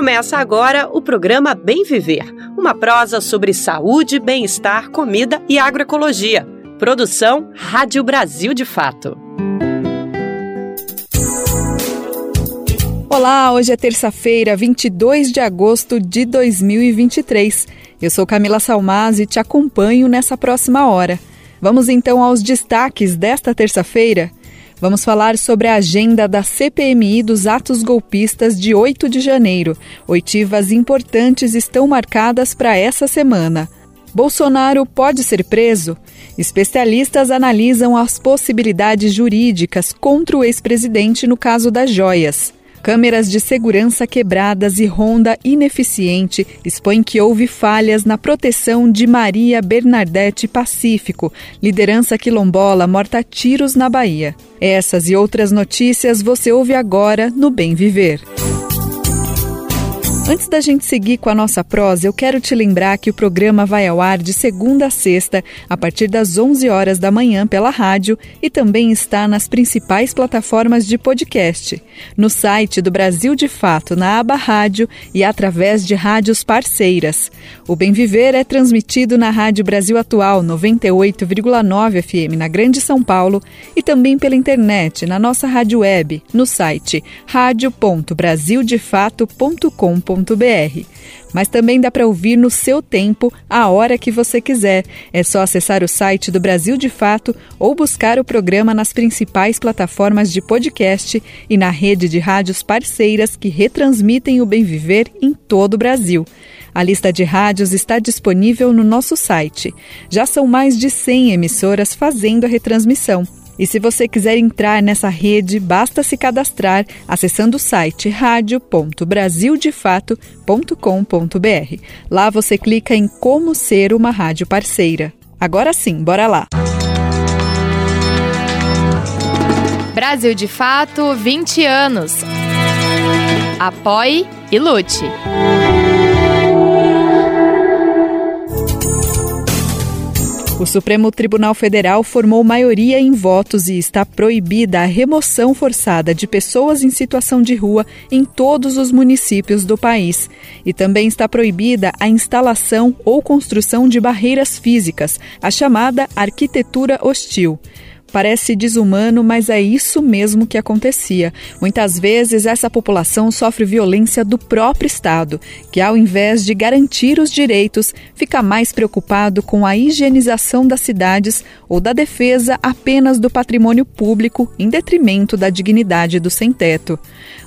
Começa agora o programa Bem Viver, uma prosa sobre saúde, bem-estar, comida e agroecologia. Produção Rádio Brasil de Fato. Olá, hoje é terça-feira, 22 de agosto de 2023. Eu sou Camila Salmaz e te acompanho nessa próxima hora. Vamos então aos destaques desta terça-feira. Vamos falar sobre a agenda da CPMI dos atos golpistas de 8 de janeiro. Oitivas importantes estão marcadas para essa semana. Bolsonaro pode ser preso? Especialistas analisam as possibilidades jurídicas contra o ex-presidente no caso das joias. Câmeras de segurança quebradas e ronda ineficiente expõem que houve falhas na proteção de Maria Bernadette Pacífico, liderança quilombola morta a tiros na Bahia. Essas e outras notícias você ouve agora no Bem Viver. Antes da gente seguir com a nossa prosa, eu quero te lembrar que o programa vai ao ar de segunda a sexta, a partir das 11 horas da manhã pela rádio e também está nas principais plataformas de podcast, no site do Brasil de Fato, na aba Rádio e através de rádios parceiras. O Bem Viver é transmitido na Rádio Brasil Atual 98,9 FM na Grande São Paulo e também pela internet na nossa rádio web, no site radio.brasildefato.com.br mas também dá para ouvir no seu tempo, a hora que você quiser. É só acessar o site do Brasil de Fato ou buscar o programa nas principais plataformas de podcast e na rede de rádios parceiras que retransmitem o Bem Viver em todo o Brasil. A lista de rádios está disponível no nosso site. Já são mais de 100 emissoras fazendo a retransmissão. E se você quiser entrar nessa rede, basta se cadastrar acessando o site radio.brasildefato.com.br. Lá você clica em Como Ser uma Rádio Parceira. Agora sim, bora lá! Brasil de Fato 20 anos. Apoie e lute. O Supremo Tribunal Federal formou maioria em votos e está proibida a remoção forçada de pessoas em situação de rua em todos os municípios do país. E também está proibida a instalação ou construção de barreiras físicas, a chamada arquitetura hostil. Parece desumano, mas é isso mesmo que acontecia. Muitas vezes essa população sofre violência do próprio Estado, que ao invés de garantir os direitos, fica mais preocupado com a higienização das cidades ou da defesa apenas do patrimônio público em detrimento da dignidade do sem-teto.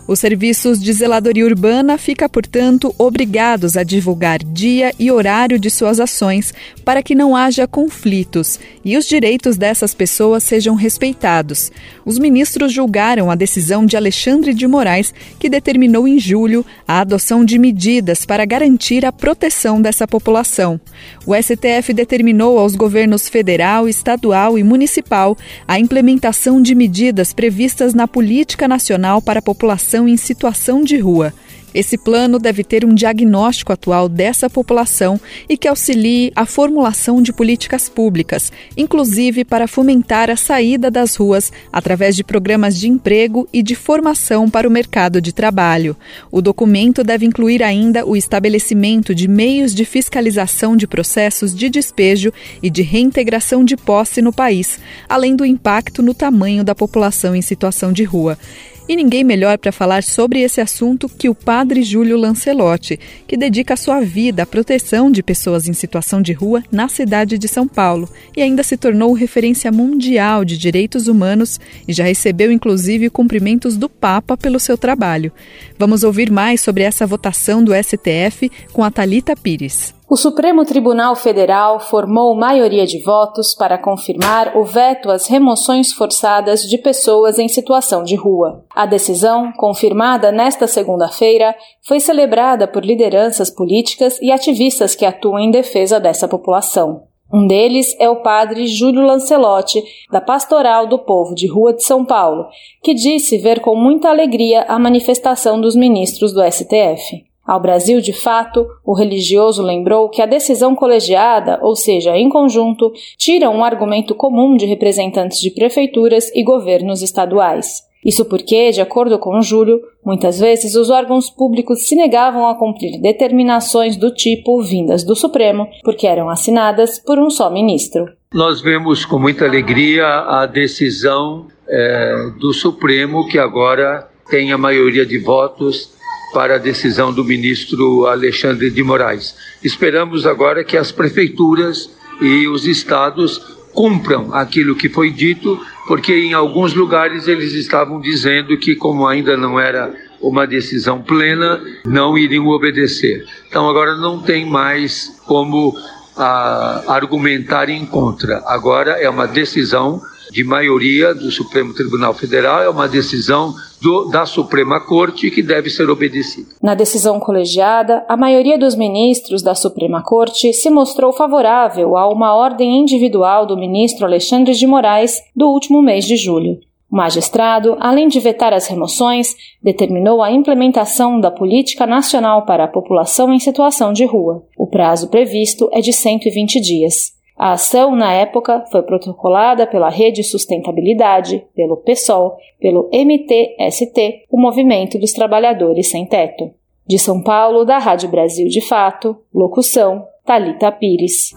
Os serviços de zeladoria urbana ficam, portanto, obrigados a divulgar dia e horário de suas ações para que não haja conflitos e os direitos dessas pessoas sejam respeitados. Os ministros julgaram a decisão de Alexandre de Moraes, que determinou em julho a adoção de medidas para garantir a proteção dessa população. O STF determinou aos governos federal, estadual e municipal a implementação de medidas previstas na Política Nacional para a População população em situação de rua. Esse plano deve ter um diagnóstico atual dessa população e que auxilie a formulação de políticas públicas, inclusive para fomentar a saída das ruas através de programas de emprego e de formação para o mercado de trabalho. O documento deve incluir ainda o estabelecimento de meios de fiscalização de processos de despejo e de reintegração de posse no país, além do impacto no tamanho da população em situação de rua. E ninguém melhor para falar sobre esse assunto que o padre Júlio Lancelotti, que dedica sua vida à proteção de pessoas em situação de rua na cidade de São Paulo e ainda se tornou referência mundial de direitos humanos e já recebeu inclusive cumprimentos do Papa pelo seu trabalho. Vamos ouvir mais sobre essa votação do STF com a Talita Pires. O Supremo Tribunal Federal formou maioria de votos para confirmar o veto às remoções forçadas de pessoas em situação de rua. A decisão, confirmada nesta segunda-feira, foi celebrada por lideranças políticas e ativistas que atuam em defesa dessa população. Um deles é o padre Júlio Lancelotti, da Pastoral do Povo de Rua de São Paulo, que disse ver com muita alegria a manifestação dos ministros do STF. Ao Brasil, de fato, o religioso lembrou que a decisão colegiada, ou seja, em conjunto, tira um argumento comum de representantes de prefeituras e governos estaduais. Isso porque, de acordo com Júlio, Muitas vezes, os órgãos públicos se negavam a cumprir determinações do tipo vindas do Supremo, porque eram assinadas por um só ministro. Nós vemos com muita alegria a decisão é, do Supremo, que agora tem a maioria de votos para a decisão do ministro Alexandre de Moraes. Esperamos agora que as prefeituras e os estados cumpram aquilo que foi dito, porque em alguns lugares eles estavam dizendo que, como ainda não era uma decisão plena, não iriam obedecer. Então agora não tem mais como a, ah, argumentar em contra. Agora é uma decisão de maioria do Supremo Tribunal Federal, é uma decisão do, da Suprema Corte que deve ser obedecida. Na decisão colegiada, a maioria dos ministros da Suprema Corte se mostrou favorável a uma ordem individual do ministro Alexandre de Moraes do último mês de julho. O magistrado, além de vetar as remoções, determinou a implementação da Política Nacional para a População em Situação de Rua. O prazo previsto é de 120 dias. A ação, na época, foi protocolada pela Rede Sustentabilidade, pelo PSOL, pelo MTST, o Movimento dos Trabalhadores Sem Teto. De São Paulo, da Rádio Brasil de Fato, locução Talita Pires.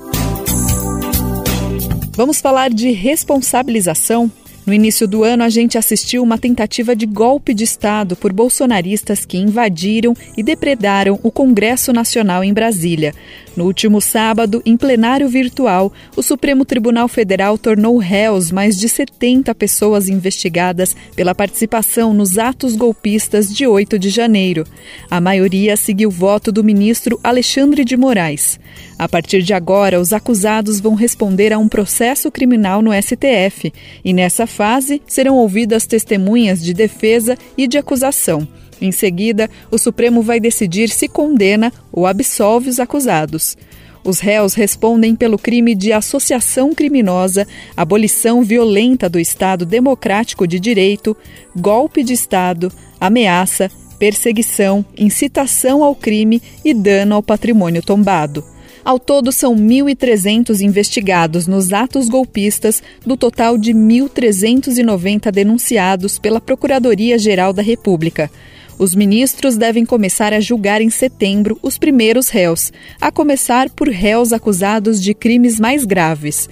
Vamos falar de responsabilização no início do ano, a gente assistiu uma tentativa de golpe de Estado por bolsonaristas que invadiram e depredaram o Congresso Nacional em Brasília. No último sábado, em plenário virtual, o Supremo Tribunal Federal tornou réus mais de 70 pessoas investigadas pela participação nos atos golpistas de 8 de janeiro. A maioria seguiu o voto do ministro Alexandre de Moraes. A partir de agora, os acusados vão responder a um processo criminal no STF e, nessa fase, serão ouvidas testemunhas de defesa e de acusação. Em seguida, o Supremo vai decidir se condena ou absolve os acusados. Os réus respondem pelo crime de associação criminosa, abolição violenta do Estado Democrático de Direito, golpe de Estado, ameaça, perseguição, incitação ao crime e dano ao patrimônio tombado. Ao todo, são 1.300 investigados nos atos golpistas, do total de 1.390 denunciados pela Procuradoria-Geral da República. Os ministros devem começar a julgar em setembro os primeiros réus, a começar por réus acusados de crimes mais graves.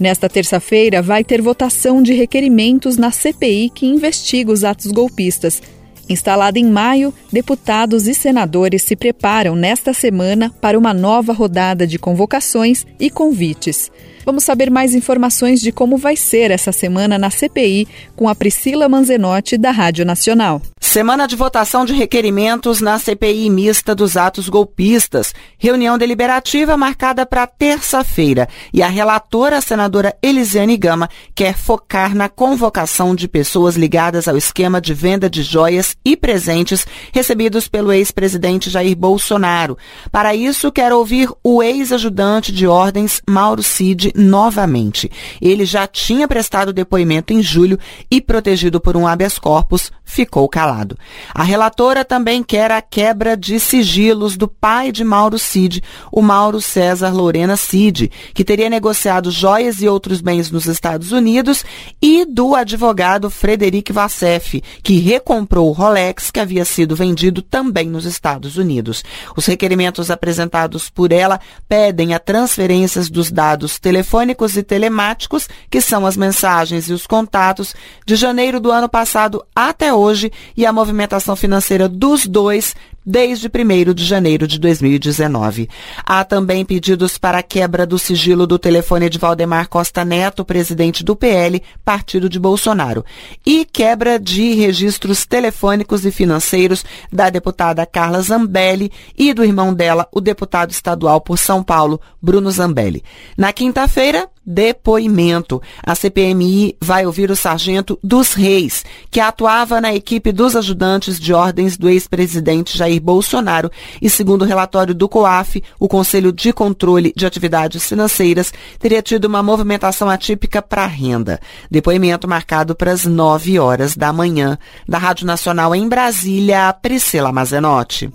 Nesta terça-feira, vai ter votação de requerimentos na CPI que investiga os atos golpistas. Instalada em maio, deputados e senadores se preparam nesta semana para uma nova rodada de convocações e convites. Vamos saber mais informações de como vai ser essa semana na CPI com a Priscila Manzenotti, da Rádio Nacional. Semana de votação de requerimentos na CPI mista dos atos golpistas. Reunião deliberativa marcada para terça-feira. E a relatora, a senadora Elisiane Gama, quer focar na convocação de pessoas ligadas ao esquema de venda de joias e presentes recebidos pelo ex-presidente Jair Bolsonaro. Para isso, quer ouvir o ex-ajudante de ordens, Mauro Cid, novamente. Ele já tinha prestado depoimento em julho e, protegido por um habeas corpus, ficou calado. A relatora também quer a quebra de sigilos do pai de Mauro Cid, o Mauro César Lorena Cid, que teria negociado joias e outros bens nos Estados Unidos, e do advogado Frederic Vassef, que recomprou o Rolex que havia sido vendido também nos Estados Unidos. Os requerimentos apresentados por ela pedem a transferências dos dados telefônicos e telemáticos, que são as mensagens e os contatos, de janeiro do ano passado até hoje e a movimentação financeira dos dois desde 1 de janeiro de 2019. Há também pedidos para a quebra do sigilo do telefone de Valdemar Costa Neto, presidente do PL, partido de Bolsonaro, e quebra de registros telefônicos e financeiros da deputada Carla Zambelli e do irmão dela, o deputado estadual por São Paulo, Bruno Zambelli. Na quinta-feira, depoimento. A CPMI vai ouvir o sargento dos Reis, que atuava na equipe dos ajudantes de ordens do ex-presidente Jair Bolsonaro e, segundo o relatório do COAF, o Conselho de Controle de Atividades Financeiras teria tido uma movimentação atípica para a renda. Depoimento marcado para as 9 horas da manhã. Da Rádio Nacional em Brasília, Priscila Mazenotti.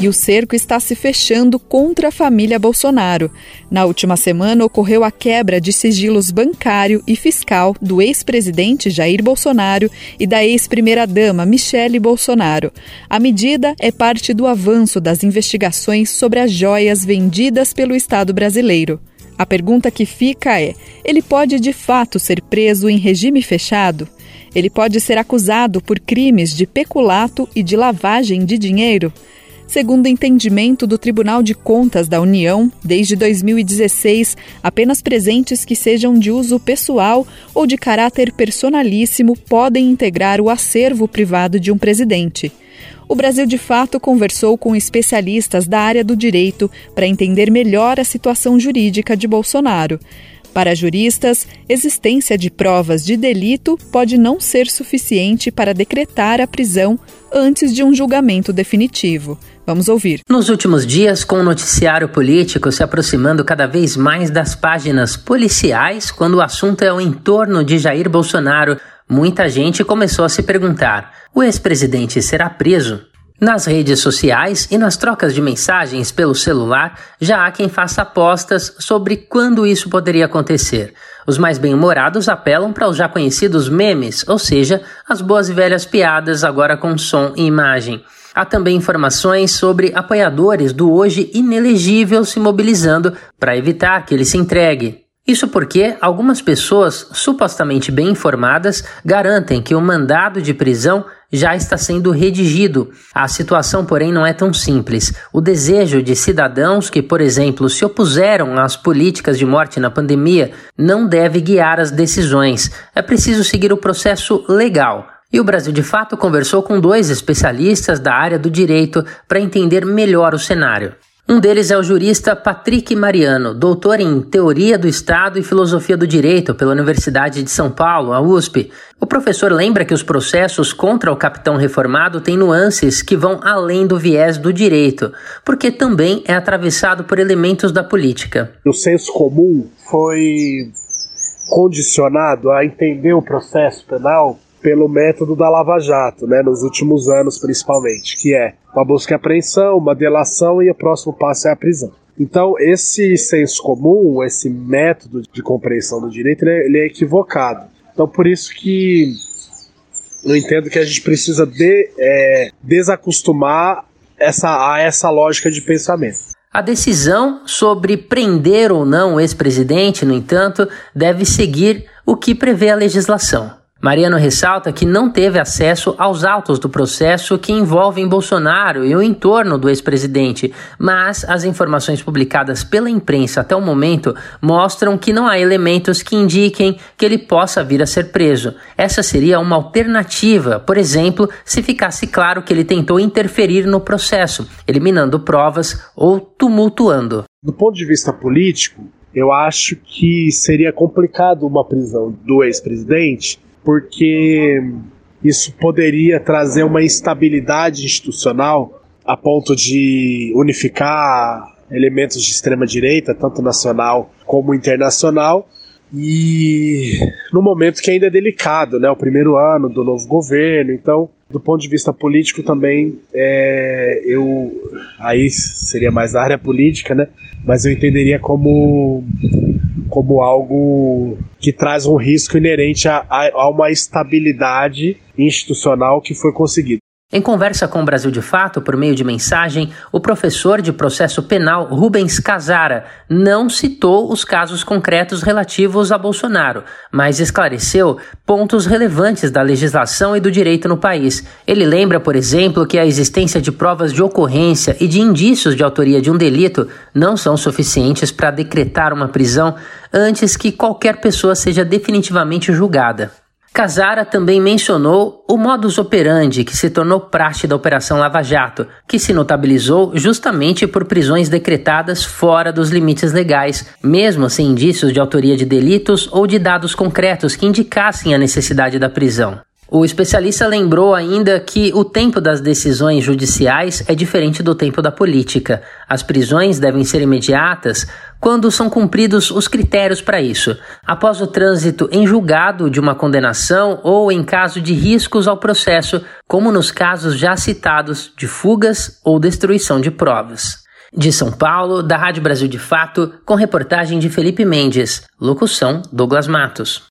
E o cerco está se fechando contra a família Bolsonaro. Na última semana ocorreu a quebra de sigilos bancário e fiscal do ex-presidente Jair Bolsonaro e da ex-primeira-dama Michele Bolsonaro. A medida é parte do avanço das investigações sobre as joias vendidas pelo Estado brasileiro. A pergunta que fica é: ele pode de fato ser preso em regime fechado? Ele pode ser acusado por crimes de peculato e de lavagem de dinheiro? Segundo o entendimento do Tribunal de Contas da União, desde 2016, apenas presentes que sejam de uso pessoal ou de caráter personalíssimo podem integrar o acervo privado de um presidente. O Brasil de Fato conversou com especialistas da área do direito para entender melhor a situação jurídica de Bolsonaro. Para juristas, existência de provas de delito pode não ser suficiente para decretar a prisão antes de um julgamento definitivo. Vamos ouvir. Nos últimos dias, com o noticiário político se aproximando cada vez mais das páginas policiais, quando o assunto é o entorno de Jair Bolsonaro, muita gente começou a se perguntar: o ex-presidente será preso? Nas redes sociais e nas trocas de mensagens pelo celular, já há quem faça apostas sobre quando isso poderia acontecer. Os mais bem-humorados apelam para os já conhecidos memes, ou seja, as boas e velhas piadas agora com som e imagem. Há também informações sobre apoiadores do hoje inelegível se mobilizando para evitar que ele se entregue. Isso porque algumas pessoas supostamente bem informadas garantem que o mandado de prisão já está sendo redigido. A situação, porém, não é tão simples. O desejo de cidadãos que, por exemplo, se opuseram às políticas de morte na pandemia não deve guiar as decisões. É preciso seguir o processo legal. E o Brasil de Fato conversou com dois especialistas da área do direito para entender melhor o cenário. Um deles é o jurista Patrick Mariano, doutor em Teoria do Estado e Filosofia do Direito pela Universidade de São Paulo, a USP. O professor lembra que os processos contra o capitão reformado têm nuances que vão além do viés do direito, porque também é atravessado por elementos da política. O senso comum foi condicionado a entender o processo penal pelo método da Lava Jato, né, nos últimos anos principalmente, que é uma busca e apreensão, uma delação e o próximo passo é a prisão. Então, esse senso comum, esse método de compreensão do direito, ele é, ele é equivocado. Então, por isso que eu entendo que a gente precisa de, é, desacostumar essa, a essa lógica de pensamento. A decisão sobre prender ou não o ex-presidente, no entanto, deve seguir o que prevê a legislação. Mariano ressalta que não teve acesso aos autos do processo que envolvem Bolsonaro e o entorno do ex-presidente, mas as informações publicadas pela imprensa até o momento mostram que não há elementos que indiquem que ele possa vir a ser preso. Essa seria uma alternativa, por exemplo, se ficasse claro que ele tentou interferir no processo, eliminando provas ou tumultuando. Do ponto de vista político, eu acho que seria complicado uma prisão do ex-presidente porque isso poderia trazer uma instabilidade institucional a ponto de unificar elementos de extrema direita, tanto nacional como internacional, e no momento que ainda é delicado, né, o primeiro ano do novo governo, então do ponto de vista político também é, eu aí seria mais da área política, né, mas eu entenderia como como algo que traz um risco inerente a, a, a uma estabilidade institucional que foi conseguida. Em conversa com o Brasil de Fato, por meio de mensagem, o professor de processo penal Rubens Casara não citou os casos concretos relativos a Bolsonaro, mas esclareceu pontos relevantes da legislação e do direito no país. Ele lembra, por exemplo, que a existência de provas de ocorrência e de indícios de autoria de um delito não são suficientes para decretar uma prisão antes que qualquer pessoa seja definitivamente julgada. Casara também mencionou o modus operandi que se tornou praxe da Operação Lava Jato, que se notabilizou justamente por prisões decretadas fora dos limites legais, mesmo sem indícios de autoria de delitos ou de dados concretos que indicassem a necessidade da prisão. O especialista lembrou ainda que o tempo das decisões judiciais é diferente do tempo da política. As prisões devem ser imediatas quando são cumpridos os critérios para isso, após o trânsito em julgado de uma condenação ou em caso de riscos ao processo, como nos casos já citados de fugas ou destruição de provas. De São Paulo, da Rádio Brasil de Fato, com reportagem de Felipe Mendes, locução Douglas Matos.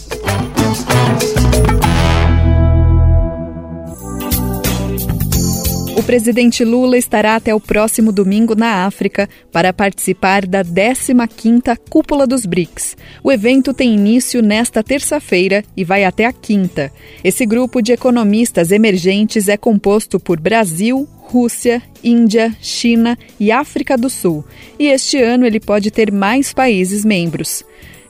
O presidente Lula estará até o próximo domingo na África para participar da 15ª Cúpula dos BRICS. O evento tem início nesta terça-feira e vai até a quinta. Esse grupo de economistas emergentes é composto por Brasil, Rússia, Índia, China e África do Sul, e este ano ele pode ter mais países membros.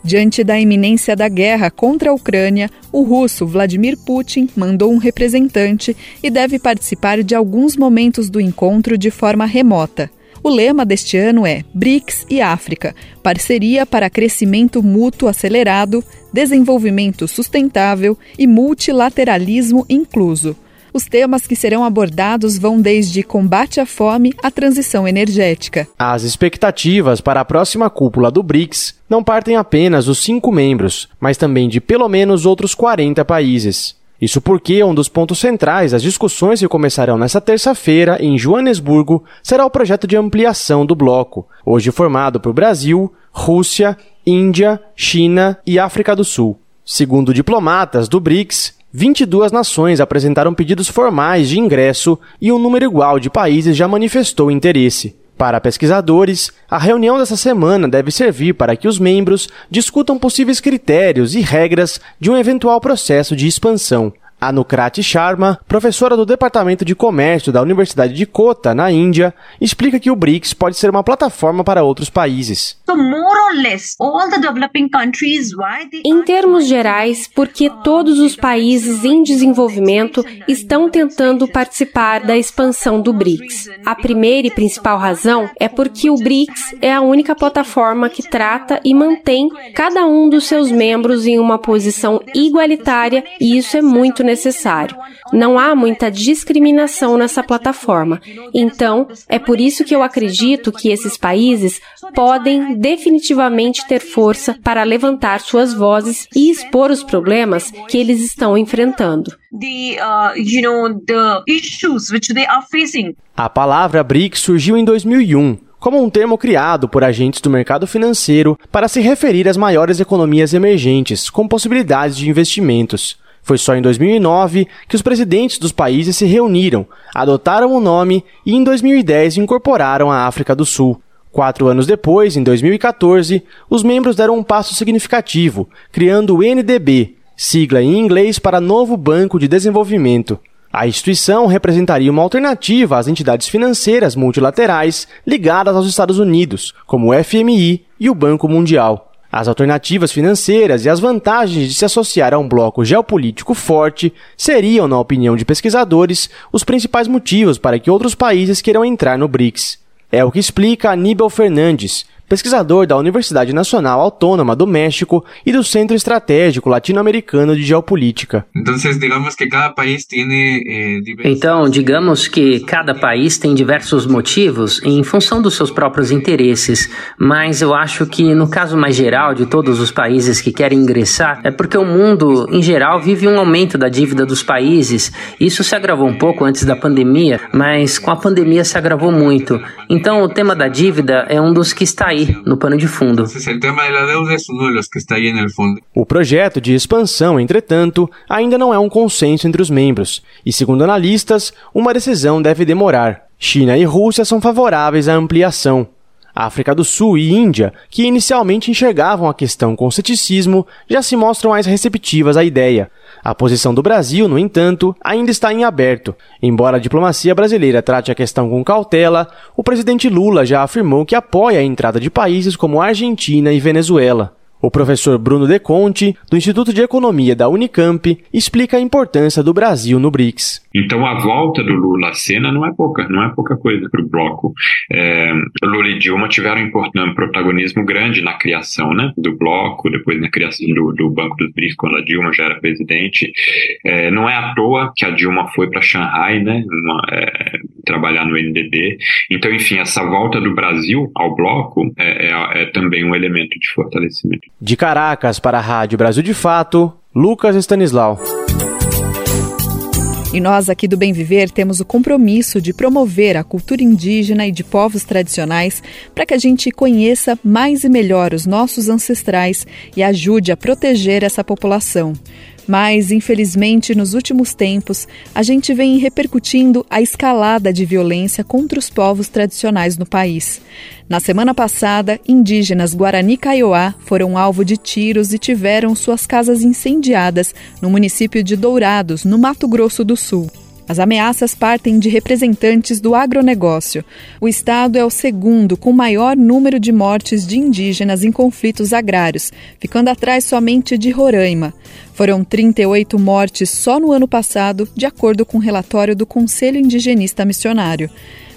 Diante da iminência da guerra contra a Ucrânia, o russo Vladimir Putin mandou um representante e deve participar de alguns momentos do encontro de forma remota. O lema deste ano é BRICS e África parceria para crescimento mútuo acelerado, desenvolvimento sustentável e multilateralismo incluso. Os temas que serão abordados vão desde combate à fome à transição energética. As expectativas para a próxima cúpula do BRICS não partem apenas dos cinco membros, mas também de pelo menos outros 40 países. Isso porque um dos pontos centrais das discussões que começarão nesta terça-feira em Joanesburgo será o projeto de ampliação do bloco, hoje formado por Brasil, Rússia, Índia, China e África do Sul. Segundo diplomatas do BRICS, 22 nações apresentaram pedidos formais de ingresso e um número igual de países já manifestou interesse. Para pesquisadores, a reunião dessa semana deve servir para que os membros discutam possíveis critérios e regras de um eventual processo de expansão. Anukrati Sharma, professora do Departamento de Comércio da Universidade de Kota, na Índia, explica que o BRICS pode ser uma plataforma para outros países. Em termos gerais, porque todos os países em desenvolvimento estão tentando participar da expansão do BRICS. A primeira e principal razão é porque o BRICS é a única plataforma que trata e mantém cada um dos seus membros em uma posição igualitária e isso é muito necessário necessário. Não há muita discriminação nessa plataforma. Então, é por isso que eu acredito que esses países podem definitivamente ter força para levantar suas vozes e expor os problemas que eles estão enfrentando. Uh, A palavra BRICS surgiu em 2001 como um termo criado por agentes do mercado financeiro para se referir às maiores economias emergentes com possibilidades de investimentos. Foi só em 2009 que os presidentes dos países se reuniram, adotaram o nome e em 2010 incorporaram a África do Sul. Quatro anos depois, em 2014, os membros deram um passo significativo, criando o NDB, sigla em inglês para Novo Banco de Desenvolvimento. A instituição representaria uma alternativa às entidades financeiras multilaterais ligadas aos Estados Unidos, como o FMI e o Banco Mundial. As alternativas financeiras e as vantagens de se associar a um bloco geopolítico forte seriam, na opinião de pesquisadores, os principais motivos para que outros países queiram entrar no BRICS. É o que explica Aníbal Fernandes, pesquisador da Universidade Nacional Autônoma do México e do Centro Estratégico Latino-Americano de Geopolítica. Então, digamos que cada país tem eh, Então, digamos que cada país tem diversos motivos em função dos seus próprios interesses, mas eu acho que no caso mais geral de todos os países que querem ingressar, é porque o mundo em geral vive um aumento da dívida dos países. Isso se agravou um pouco antes da pandemia, mas com a pandemia se agravou muito. Então, o tema da dívida é um dos que está aí no pano de fundo. O projeto de expansão, entretanto, ainda não é um consenso entre os membros, e segundo analistas, uma decisão deve demorar. China e Rússia são favoráveis à ampliação. África do Sul e Índia, que inicialmente enxergavam a questão com ceticismo, já se mostram mais receptivas à ideia. A posição do Brasil, no entanto, ainda está em aberto. Embora a diplomacia brasileira trate a questão com cautela, o presidente Lula já afirmou que apoia a entrada de países como Argentina e Venezuela. O professor Bruno De Conte, do Instituto de Economia da Unicamp, explica a importância do Brasil no BRICS. Então a volta do Lula à cena não é pouca, não é pouca coisa para o bloco. É, Lula e Dilma tiveram um protagonismo grande na criação né, do bloco, depois na criação do, do Banco dos BRICS, quando a Dilma já era presidente. É, não é à toa que a Dilma foi para Xangai, né, uma, é, trabalhar no NDB. Então, enfim, essa volta do Brasil ao bloco é, é, é também um elemento de fortalecimento. De Caracas para a Rádio Brasil de Fato, Lucas Stanislau. E nós aqui do Bem Viver temos o compromisso de promover a cultura indígena e de povos tradicionais para que a gente conheça mais e melhor os nossos ancestrais e ajude a proteger essa população. Mas, infelizmente, nos últimos tempos, a gente vem repercutindo a escalada de violência contra os povos tradicionais no país. Na semana passada, indígenas Guarani Kaiowá foram alvo de tiros e tiveram suas casas incendiadas no município de Dourados, no Mato Grosso do Sul. As ameaças partem de representantes do agronegócio. O estado é o segundo com maior número de mortes de indígenas em conflitos agrários, ficando atrás somente de Roraima. Foram 38 mortes só no ano passado, de acordo com o um relatório do Conselho Indigenista Missionário.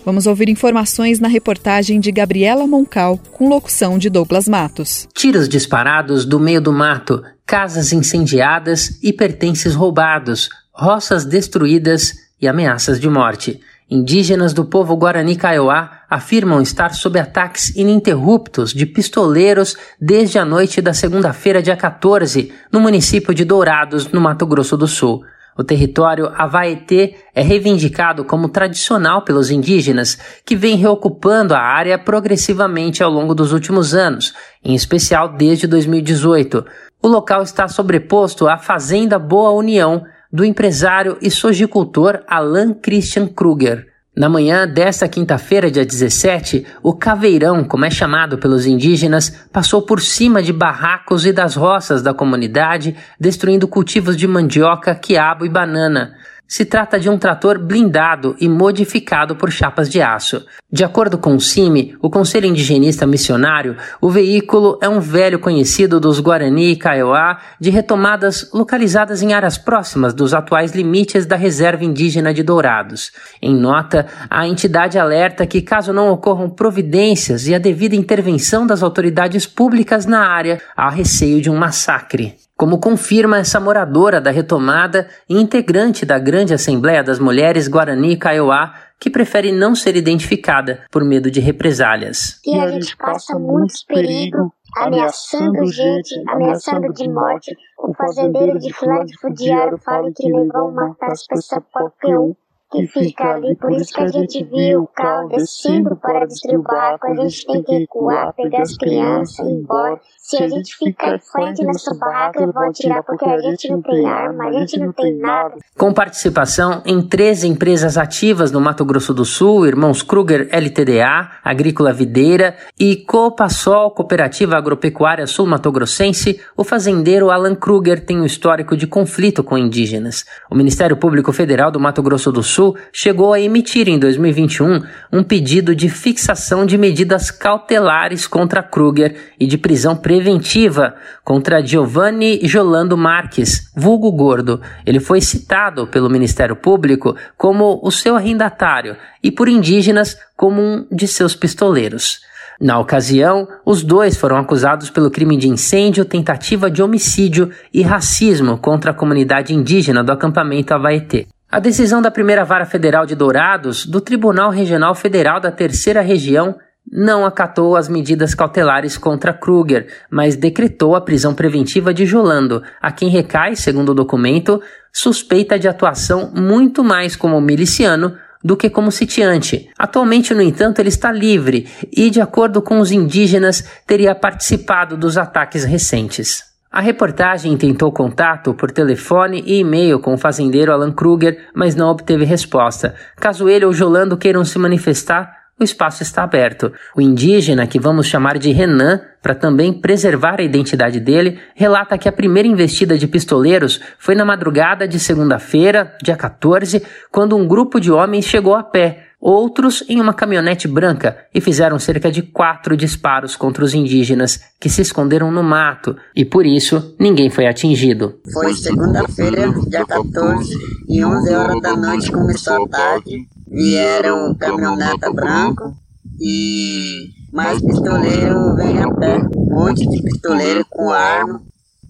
Vamos ouvir informações na reportagem de Gabriela Moncal, com locução de Douglas Matos. Tiros disparados do meio do mato, casas incendiadas e pertences roubados, roças destruídas e ameaças de morte. Indígenas do povo Guarani Kaiowá afirmam estar sob ataques ininterruptos de pistoleiros desde a noite da segunda-feira, dia 14, no município de Dourados, no Mato Grosso do Sul. O território Avaetê é reivindicado como tradicional pelos indígenas, que vem reocupando a área progressivamente ao longo dos últimos anos, em especial desde 2018. O local está sobreposto à Fazenda Boa União, do empresário e sojicultor Alan Christian Kruger. Na manhã desta quinta-feira, dia 17, o caveirão, como é chamado pelos indígenas, passou por cima de barracos e das roças da comunidade, destruindo cultivos de mandioca, quiabo e banana. Se trata de um trator blindado e modificado por chapas de aço. De acordo com o CIMI, o Conselho Indigenista Missionário, o veículo é um velho conhecido dos Guarani e Kaiowá de retomadas localizadas em áreas próximas dos atuais limites da Reserva Indígena de Dourados. Em nota, a entidade alerta que, caso não ocorram providências e a devida intervenção das autoridades públicas na área, há receio de um massacre como confirma essa moradora da retomada e integrante da Grande Assembleia das Mulheres Guarani Kaiowá, que prefere não ser identificada por medo de represálias. E a gente passa muito perigo, ameaçando gente, ameaçando de morte. O fazendeiro de Flávio Fudiário fala que nem vão matar as pessoas qualquer um que fica ali. Por isso que a gente viu o carro descendo para destruir o barco. A gente tem que recuar, pegar as crianças e ir embora. Se a gente ficar em frente nessa barraca, eles vão atirar porque a gente não tem arma, a gente não tem nada. Com participação em 13 empresas ativas no Mato Grosso do Sul, Irmãos Kruger LTDA, Agrícola Videira e Coopasol, Cooperativa Agropecuária Sul Mato Grossense, o fazendeiro Alan Kruger tem um histórico de conflito com indígenas. O Ministério Público Federal do Mato Grosso do Sul chegou a emitir em 2021 um pedido de fixação de medidas cautelares contra Kruger e de prisão preventiva contra Giovanni Jolando Marques, vulgo gordo. Ele foi citado pelo Ministério Público como o seu arrendatário e por indígenas como um de seus pistoleiros. Na ocasião, os dois foram acusados pelo crime de incêndio, tentativa de homicídio e racismo contra a comunidade indígena do acampamento Havaetê. A decisão da primeira vara federal de Dourados, do Tribunal Regional Federal da Terceira Região, não acatou as medidas cautelares contra Kruger, mas decretou a prisão preventiva de Jolando, a quem recai, segundo o documento, suspeita de atuação muito mais como miliciano do que como sitiante. Atualmente, no entanto, ele está livre e, de acordo com os indígenas, teria participado dos ataques recentes. A reportagem tentou contato por telefone e e-mail com o fazendeiro Alan Kruger, mas não obteve resposta. Caso ele ou Jolando queiram se manifestar, o espaço está aberto. O indígena, que vamos chamar de Renan, para também preservar a identidade dele, relata que a primeira investida de pistoleiros foi na madrugada de segunda-feira, dia 14, quando um grupo de homens chegou a pé, outros em uma caminhonete branca, e fizeram cerca de quatro disparos contra os indígenas, que se esconderam no mato, e por isso ninguém foi atingido. Foi segunda-feira, dia 14, e 11 horas da noite começou o ataque vieram caminhoneta branco e mais pistoleiro vem a pé. Um monte de pistoleiro com arma.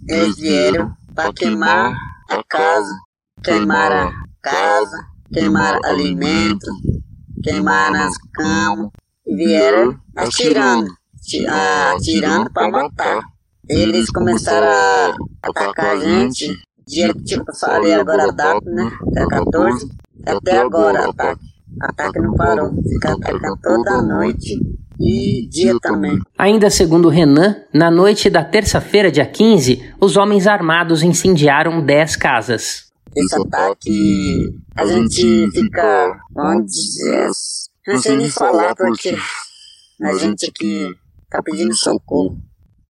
Eles vieram para queimar a casa, queimar a casa, queimar alimento, queimar as camas e vieram atirando, atirando para matar. Eles começaram a atacar a gente, dia que tipo, falei agora a data, né? É 14, até agora ataque. ataque não parou, fica atacando toda noite. e dia também. Ainda segundo Renan, na noite da terça-feira, dia 15, os homens armados incendiaram 10 casas. Esse ataque, a gente fica, vamos dizer, não sei nem falar porque a gente aqui tá pedindo socorro.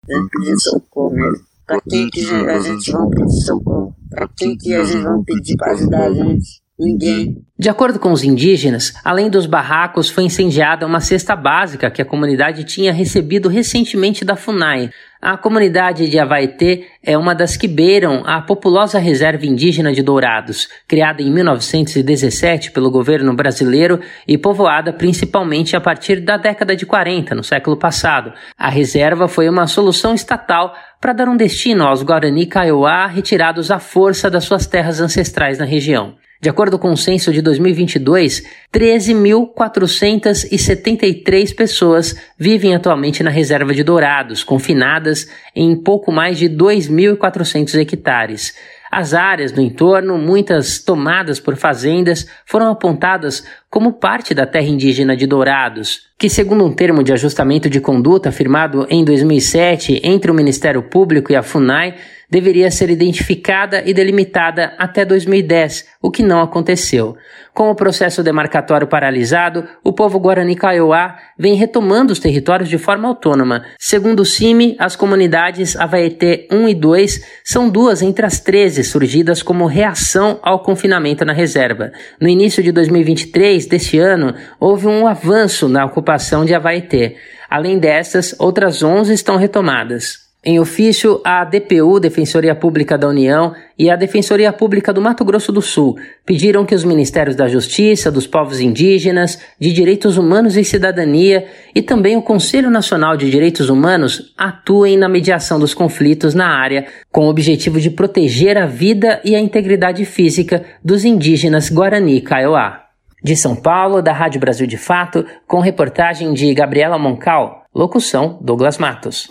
Tá pedindo socorro mesmo. Pra quem que a gente vai pedir socorro? Pra quem que a gente vai pedir pra ajudar a gente? Ninguém. De acordo com os indígenas, além dos barracos, foi incendiada uma cesta básica que a comunidade tinha recebido recentemente da FUNAI. A comunidade de Havaetê é uma das que beiram a populosa reserva indígena de Dourados, criada em 1917 pelo governo brasileiro e povoada principalmente a partir da década de 40, no século passado. A reserva foi uma solução estatal para dar um destino aos Guarani Kaiowá retirados à força das suas terras ancestrais na região. De acordo com o censo de 2022, 13.473 pessoas vivem atualmente na reserva de Dourados, confinadas em pouco mais de 2.400 hectares. As áreas do entorno, muitas tomadas por fazendas, foram apontadas como parte da terra indígena de Dourados, que, segundo um termo de ajustamento de conduta firmado em 2007 entre o Ministério Público e a FUNAI, deveria ser identificada e delimitada até 2010, o que não aconteceu. Com o processo demarcatório paralisado, o povo Guarani Kaiowá vem retomando os territórios de forma autônoma. Segundo o CIMI, as comunidades Avaetê 1 e 2 são duas entre as 13 surgidas como reação ao confinamento na reserva. No início de 2023, deste ano, houve um avanço na ocupação de Avaetê. Além dessas, outras 11 estão retomadas. Em ofício, a DPU, Defensoria Pública da União, e a Defensoria Pública do Mato Grosso do Sul pediram que os Ministérios da Justiça, dos Povos Indígenas, de Direitos Humanos e Cidadania e também o Conselho Nacional de Direitos Humanos atuem na mediação dos conflitos na área, com o objetivo de proteger a vida e a integridade física dos indígenas Guarani Kaiowá. De São Paulo, da Rádio Brasil de Fato, com reportagem de Gabriela Moncal, locução Douglas Matos.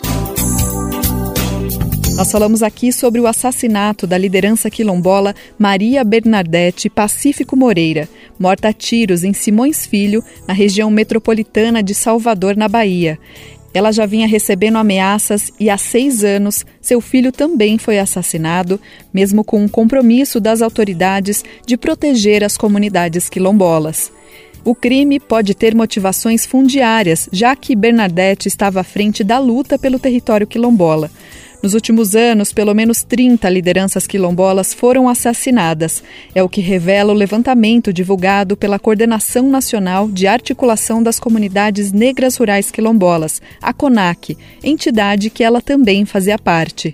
Nós falamos aqui sobre o assassinato da liderança quilombola Maria Bernadette Pacífico Moreira, morta a tiros em Simões Filho, na região metropolitana de Salvador, na Bahia. Ela já vinha recebendo ameaças e há seis anos seu filho também foi assassinado, mesmo com um compromisso das autoridades de proteger as comunidades quilombolas. O crime pode ter motivações fundiárias, já que Bernadette estava à frente da luta pelo território quilombola. Nos últimos anos, pelo menos 30 lideranças quilombolas foram assassinadas. É o que revela o levantamento divulgado pela Coordenação Nacional de Articulação das Comunidades Negras Rurais Quilombolas, a CONAC, entidade que ela também fazia parte.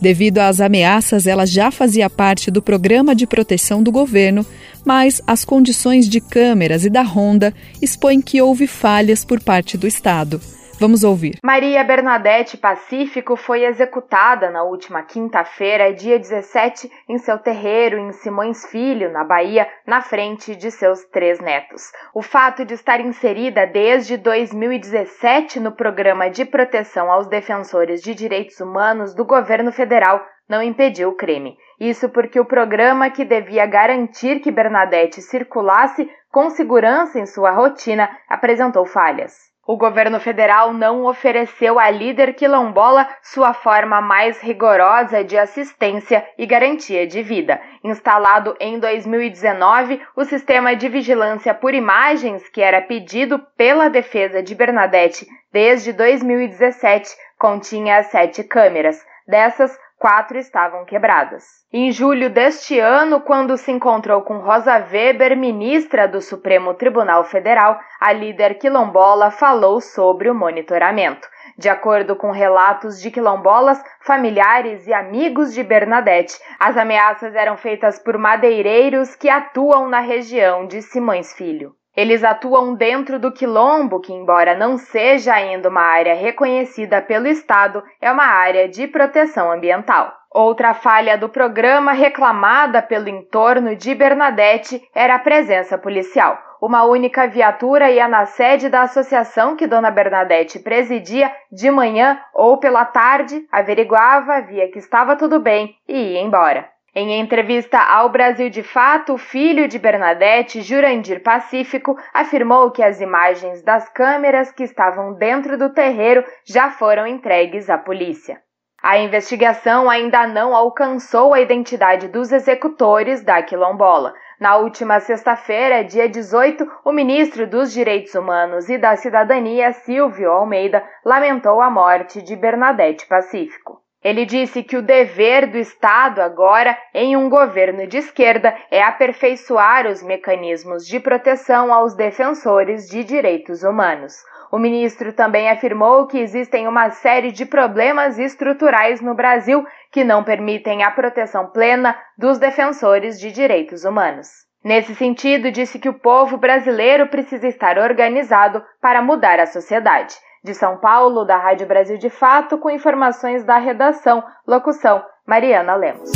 Devido às ameaças, ela já fazia parte do programa de proteção do governo, mas as condições de câmeras e da ronda expõem que houve falhas por parte do Estado. Vamos ouvir. Maria Bernadette Pacífico foi executada na última quinta-feira, dia 17, em seu terreiro em Simões Filho, na Bahia, na frente de seus três netos. O fato de estar inserida desde 2017 no programa de proteção aos defensores de direitos humanos do governo federal não impediu o crime. Isso porque o programa que devia garantir que Bernadette circulasse com segurança em sua rotina apresentou falhas. O governo federal não ofereceu à líder quilombola sua forma mais rigorosa de assistência e garantia de vida. Instalado em 2019, o sistema de vigilância por imagens, que era pedido pela defesa de Bernadette desde 2017, continha sete câmeras. Dessas, quatro estavam quebradas. Em julho deste ano, quando se encontrou com Rosa Weber, ministra do Supremo Tribunal Federal, a líder quilombola falou sobre o monitoramento. De acordo com relatos de quilombolas, familiares e amigos de Bernadette, as ameaças eram feitas por madeireiros que atuam na região de Simões Filho. Eles atuam dentro do quilombo, que, embora não seja ainda uma área reconhecida pelo Estado, é uma área de proteção ambiental. Outra falha do programa reclamada pelo entorno de Bernadette era a presença policial. Uma única viatura ia na sede da associação que Dona Bernadette presidia de manhã ou pela tarde, averiguava, via que estava tudo bem e ia embora. Em entrevista ao Brasil de Fato, o filho de Bernadette, Jurandir Pacífico, afirmou que as imagens das câmeras que estavam dentro do terreiro já foram entregues à polícia. A investigação ainda não alcançou a identidade dos executores da quilombola. Na última sexta-feira, dia 18, o ministro dos Direitos Humanos e da Cidadania, Silvio Almeida, lamentou a morte de Bernadette Pacífico. Ele disse que o dever do Estado agora, em um governo de esquerda, é aperfeiçoar os mecanismos de proteção aos defensores de direitos humanos. O ministro também afirmou que existem uma série de problemas estruturais no Brasil que não permitem a proteção plena dos defensores de direitos humanos. Nesse sentido, disse que o povo brasileiro precisa estar organizado para mudar a sociedade. De São Paulo, da Rádio Brasil de Fato, com informações da redação. Locução: Mariana Lemos.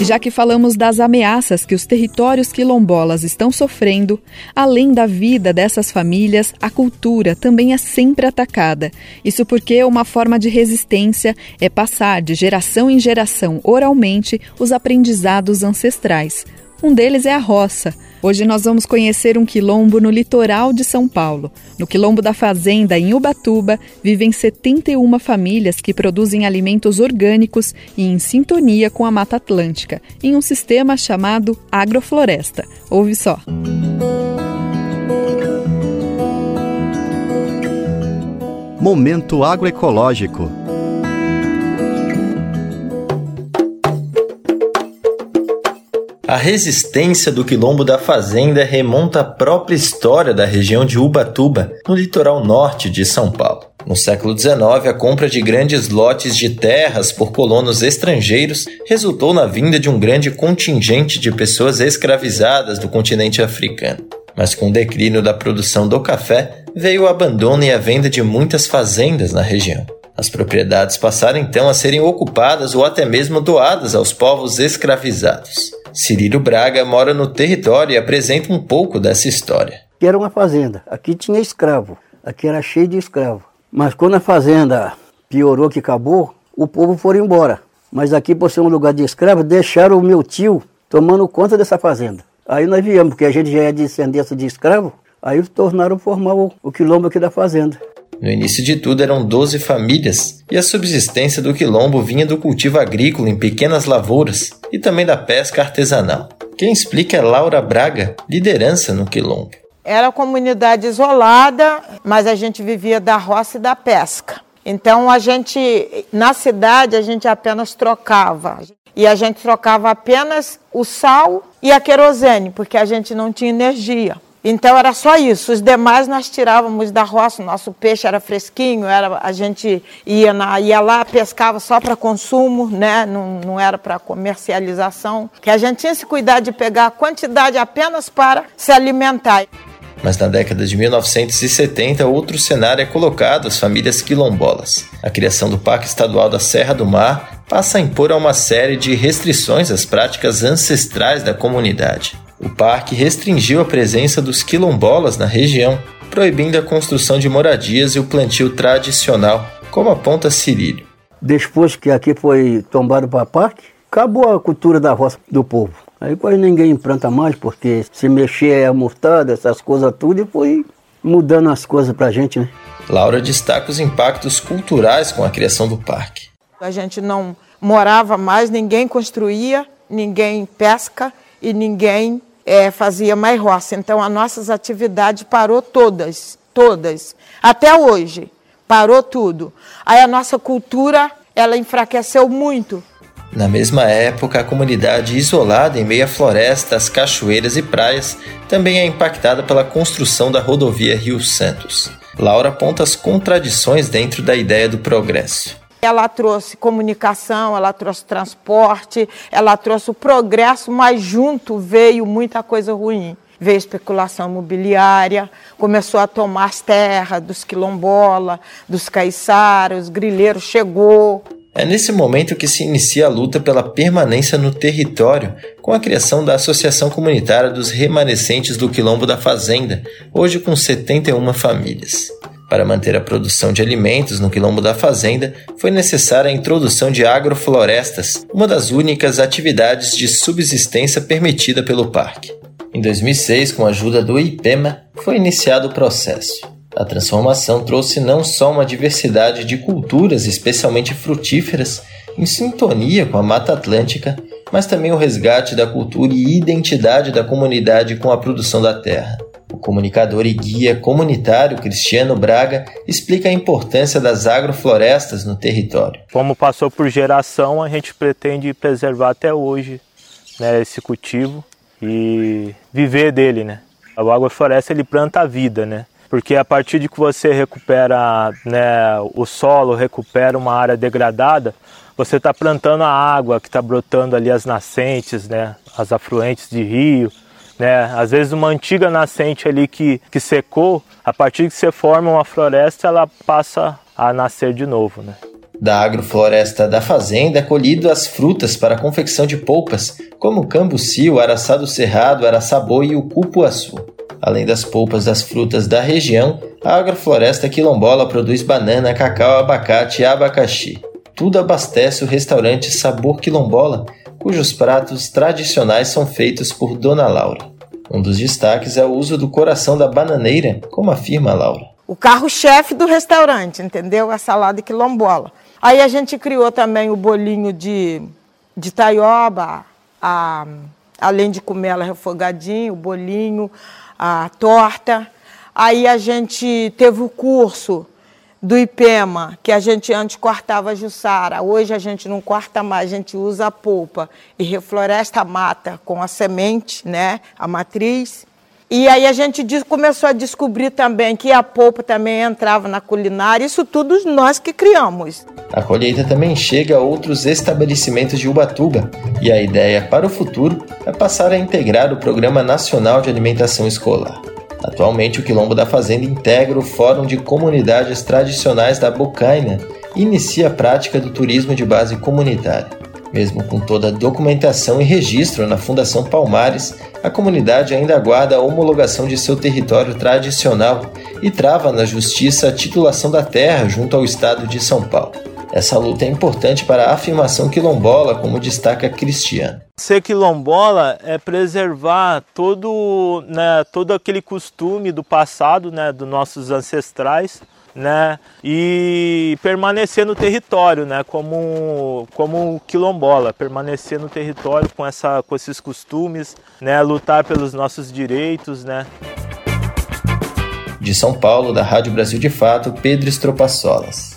Já que falamos das ameaças que os territórios quilombolas estão sofrendo, além da vida dessas famílias, a cultura também é sempre atacada. Isso porque uma forma de resistência é passar de geração em geração oralmente os aprendizados ancestrais. Um deles é a roça Hoje nós vamos conhecer um quilombo no litoral de São Paulo. No quilombo da Fazenda, em Ubatuba, vivem 71 famílias que produzem alimentos orgânicos e em sintonia com a Mata Atlântica, em um sistema chamado agrofloresta. Ouve só. Momento agroecológico. A resistência do quilombo da fazenda remonta à própria história da região de Ubatuba, no litoral norte de São Paulo. No século XIX, a compra de grandes lotes de terras por colonos estrangeiros resultou na vinda de um grande contingente de pessoas escravizadas do continente africano. Mas com o declínio da produção do café, veio o abandono e a venda de muitas fazendas na região. As propriedades passaram então a serem ocupadas ou até mesmo doadas aos povos escravizados. Cirilo Braga mora no território e apresenta um pouco dessa história. Aqui era uma fazenda, aqui tinha escravo, aqui era cheio de escravo. Mas quando a fazenda piorou que acabou, o povo foi embora. Mas aqui, por ser um lugar de escravo, deixaram o meu tio tomando conta dessa fazenda. Aí nós viemos, porque a gente já é descendência de escravo, aí tornaram formar o, o quilombo aqui da fazenda. No início de tudo eram 12 famílias, e a subsistência do quilombo vinha do cultivo agrícola em pequenas lavouras e também da pesca artesanal. Quem explica é Laura Braga, liderança no quilombo. Era comunidade isolada, mas a gente vivia da roça e da pesca. Então a gente, na cidade, a gente apenas trocava. E a gente trocava apenas o sal e a querosene, porque a gente não tinha energia. Então era só isso. Os demais nós tirávamos da roça, nosso peixe era fresquinho, era, a gente ia, na, ia lá, pescava só para consumo, né? não, não era para comercialização. Que a gente tinha esse cuidado de pegar a quantidade apenas para se alimentar. Mas na década de 1970, outro cenário é colocado às famílias quilombolas. A criação do Parque Estadual da Serra do Mar passa a impor uma série de restrições às práticas ancestrais da comunidade. O parque restringiu a presença dos quilombolas na região, proibindo a construção de moradias e o plantio tradicional, como aponta Cirílio. Depois que aqui foi tombado para parque, acabou a cultura da roça do povo. Aí quase ninguém planta mais, porque se mexer é murtada, essas coisas tudo, e foi mudando as coisas para a gente, né? Laura destaca os impactos culturais com a criação do parque. A gente não morava mais, ninguém construía, ninguém pesca e ninguém é, fazia mais roça. Então, as nossas atividades parou todas, todas. Até hoje, parou tudo. Aí a nossa cultura, ela enfraqueceu muito. Na mesma época, a comunidade isolada em meio a florestas, cachoeiras e praias também é impactada pela construção da rodovia Rio Santos. Laura aponta as contradições dentro da ideia do progresso. Ela trouxe comunicação, ela trouxe transporte, ela trouxe o progresso, mas junto veio muita coisa ruim. Veio especulação imobiliária, começou a tomar as terras dos quilombola, dos caiçaras, os grileiros, chegou. É nesse momento que se inicia a luta pela permanência no território, com a criação da Associação Comunitária dos Remanescentes do Quilombo da Fazenda, hoje com 71 famílias. Para manter a produção de alimentos no Quilombo da Fazenda, foi necessária a introdução de agroflorestas, uma das únicas atividades de subsistência permitida pelo parque. Em 2006, com a ajuda do IPEMA, foi iniciado o processo. A transformação trouxe não só uma diversidade de culturas, especialmente frutíferas, em sintonia com a Mata Atlântica, mas também o resgate da cultura e identidade da comunidade com a produção da terra. O comunicador e guia comunitário Cristiano Braga explica a importância das agroflorestas no território. Como passou por geração, a gente pretende preservar até hoje né, esse cultivo e viver dele. Né? A agrofloresta ele planta a vida, né? porque a partir de que você recupera né, o solo, recupera uma área degradada, você está plantando a água que está brotando ali as nascentes, né, as afluentes de rio, né, às vezes uma antiga nascente ali que, que secou, a partir que você forma uma floresta, ela passa a nascer de novo, né. Da agrofloresta da fazenda é colhido as frutas para a confecção de polpas, como cambuci, o araçá do cerrado, o araçaboi e o cupuaçu. Além das polpas das frutas da região, a agrofloresta quilombola produz banana, cacau, abacate e abacaxi. Tudo abastece o restaurante Sabor Quilombola, cujos pratos tradicionais são feitos por Dona Laura. Um dos destaques é o uso do coração da bananeira, como afirma Laura. O carro-chefe do restaurante, entendeu? A salada quilombola. Aí a gente criou também o bolinho de, de taioba, a, além de comer ela refogadinho, o bolinho, a torta. Aí a gente teve o curso do IPEMA, que a gente antes cortava a jussara. Hoje a gente não corta mais, a gente usa a polpa e refloresta a mata com a semente, né, a matriz. E aí a gente começou a descobrir também que a polpa também entrava na culinária, isso tudo nós que criamos. A colheita também chega a outros estabelecimentos de Ubatuba, e a ideia para o futuro é passar a integrar o Programa Nacional de Alimentação Escolar. Atualmente, o Quilombo da Fazenda integra o Fórum de Comunidades Tradicionais da Bocaina e inicia a prática do turismo de base comunitária. Mesmo com toda a documentação e registro na Fundação Palmares, a comunidade ainda aguarda a homologação de seu território tradicional e trava na justiça a titulação da terra junto ao estado de São Paulo. Essa luta é importante para a afirmação quilombola, como destaca Cristiano. Ser quilombola é preservar todo, né, todo aquele costume do passado, né, dos nossos ancestrais, né, e permanecer no território, né, como como quilombola, permanecer no território com essa com esses costumes, né, lutar pelos nossos direitos, né. De São Paulo, da Rádio Brasil de Fato, Pedro Estropaçolas.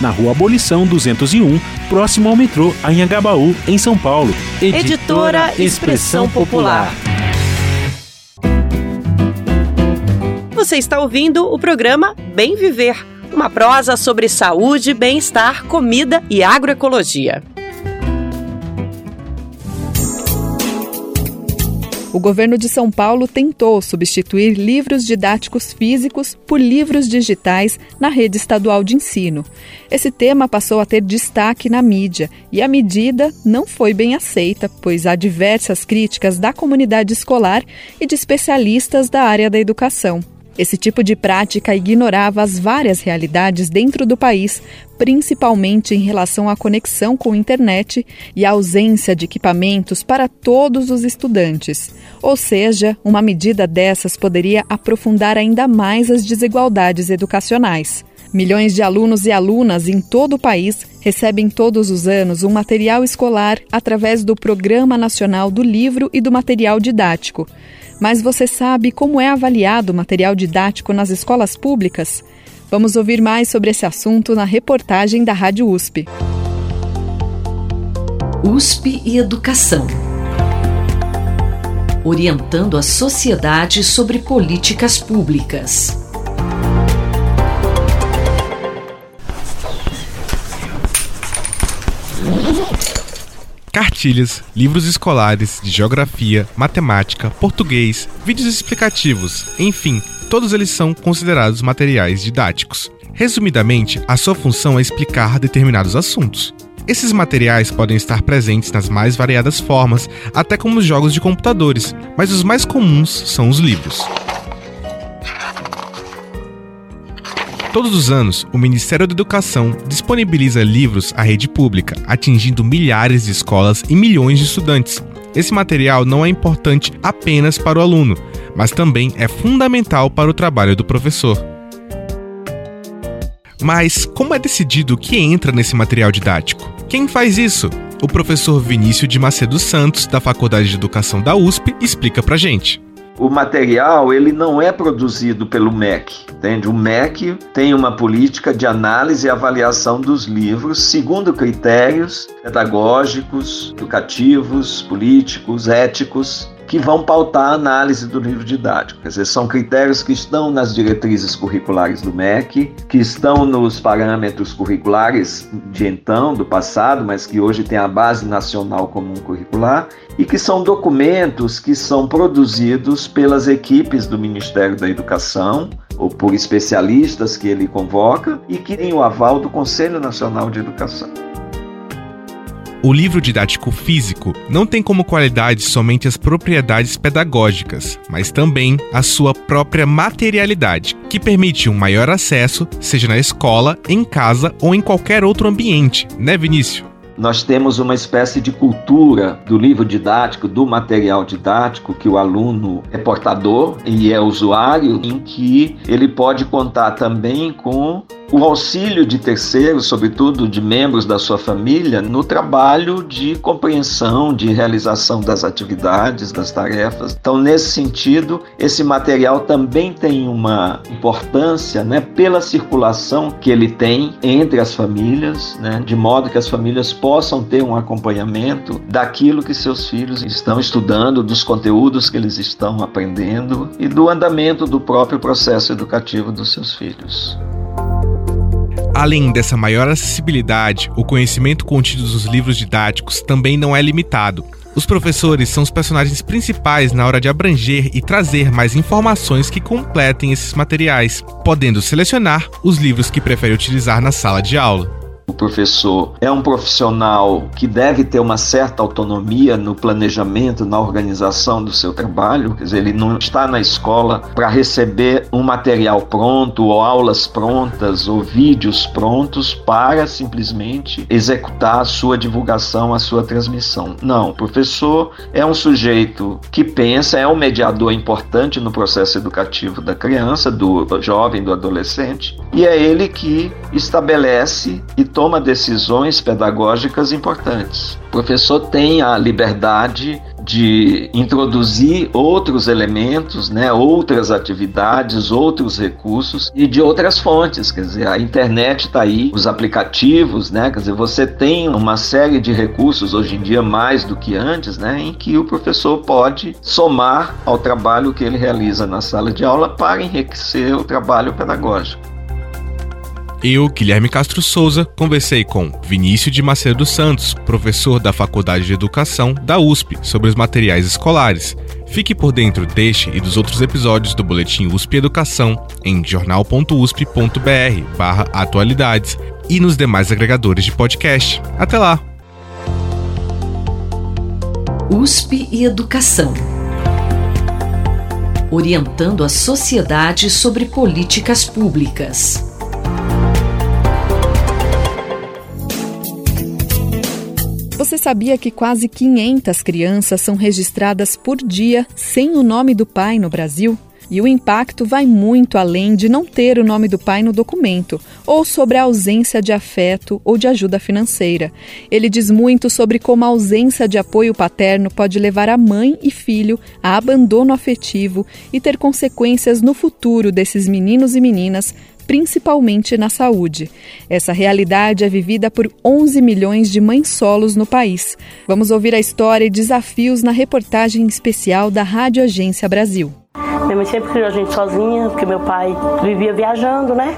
na Rua Abolição 201, próximo ao metrô Anhangabaú, em São Paulo. Editora Expressão Popular. Você está ouvindo o programa Bem Viver, uma prosa sobre saúde, bem-estar, comida e agroecologia. O governo de São Paulo tentou substituir livros didáticos físicos por livros digitais na rede estadual de ensino. Esse tema passou a ter destaque na mídia e a medida não foi bem aceita, pois há diversas críticas da comunidade escolar e de especialistas da área da educação. Esse tipo de prática ignorava as várias realidades dentro do país, principalmente em relação à conexão com a internet e a ausência de equipamentos para todos os estudantes. Ou seja, uma medida dessas poderia aprofundar ainda mais as desigualdades educacionais. Milhões de alunos e alunas em todo o país recebem todos os anos um material escolar através do Programa Nacional do Livro e do Material Didático. Mas você sabe como é avaliado o material didático nas escolas públicas? Vamos ouvir mais sobre esse assunto na reportagem da Rádio USP. USP e Educação. Orientando a sociedade sobre políticas públicas. Cartilhas, livros escolares de geografia, matemática, português, vídeos explicativos, enfim, todos eles são considerados materiais didáticos. Resumidamente, a sua função é explicar determinados assuntos. Esses materiais podem estar presentes nas mais variadas formas, até como os jogos de computadores, mas os mais comuns são os livros. Todos os anos, o Ministério da Educação disponibiliza livros à rede pública, atingindo milhares de escolas e milhões de estudantes. Esse material não é importante apenas para o aluno, mas também é fundamental para o trabalho do professor. Mas como é decidido o que entra nesse material didático? Quem faz isso? O professor Vinícius de Macedo Santos, da Faculdade de Educação da USP, explica pra gente o material ele não é produzido pelo MEC, entende? O MEC tem uma política de análise e avaliação dos livros segundo critérios pedagógicos, educativos, políticos, éticos que vão pautar a análise do livro didático. Quer dizer, são critérios que estão nas diretrizes curriculares do MEC, que estão nos parâmetros curriculares de então, do passado, mas que hoje tem a base nacional comum curricular, e que são documentos que são produzidos pelas equipes do Ministério da Educação ou por especialistas que ele convoca e que têm o aval do Conselho Nacional de Educação. O livro didático físico não tem como qualidade somente as propriedades pedagógicas, mas também a sua própria materialidade, que permite um maior acesso, seja na escola, em casa ou em qualquer outro ambiente, né, Vinícius? Nós temos uma espécie de cultura do livro didático, do material didático, que o aluno é portador e é usuário, em que ele pode contar também com o auxílio de terceiros, sobretudo de membros da sua família, no trabalho de compreensão, de realização das atividades, das tarefas. Então, nesse sentido, esse material também tem uma importância né, pela circulação que ele tem entre as famílias, né, de modo que as famílias possam ter um acompanhamento daquilo que seus filhos estão estudando, dos conteúdos que eles estão aprendendo e do andamento do próprio processo educativo dos seus filhos. Além dessa maior acessibilidade, o conhecimento contido nos livros didáticos também não é limitado. Os professores são os personagens principais na hora de abranger e trazer mais informações que completem esses materiais, podendo selecionar os livros que prefere utilizar na sala de aula. O professor é um profissional que deve ter uma certa autonomia no planejamento, na organização do seu trabalho, quer dizer, ele não está na escola para receber um material pronto, ou aulas prontas, ou vídeos prontos para simplesmente executar a sua divulgação, a sua transmissão. Não, o professor é um sujeito que pensa, é um mediador importante no processo educativo da criança, do jovem, do adolescente, e é ele que estabelece e toma decisões pedagógicas importantes. O professor tem a liberdade de introduzir outros elementos, né, outras atividades, outros recursos e de outras fontes, quer dizer, a internet está aí, os aplicativos, né, quer dizer, você tem uma série de recursos hoje em dia mais do que antes, né, em que o professor pode somar ao trabalho que ele realiza na sala de aula para enriquecer o trabalho pedagógico. Eu, Guilherme Castro Souza, conversei com Vinícius de Macedo Santos, professor da Faculdade de Educação da USP, sobre os materiais escolares. Fique por dentro deste e dos outros episódios do Boletim USP Educação em jornal.usp.br/atualidades e nos demais agregadores de podcast. Até lá. USP e Educação. Orientando a sociedade sobre políticas públicas. Você sabia que quase 500 crianças são registradas por dia sem o nome do pai no Brasil? E o impacto vai muito além de não ter o nome do pai no documento, ou sobre a ausência de afeto ou de ajuda financeira. Ele diz muito sobre como a ausência de apoio paterno pode levar a mãe e filho a abandono afetivo e ter consequências no futuro desses meninos e meninas principalmente na saúde. Essa realidade é vivida por 11 milhões de mães solos no país. Vamos ouvir a história e desafios na reportagem especial da Rádio Agência Brasil. Minha mãe sempre criou a gente sozinha, porque meu pai vivia viajando, né?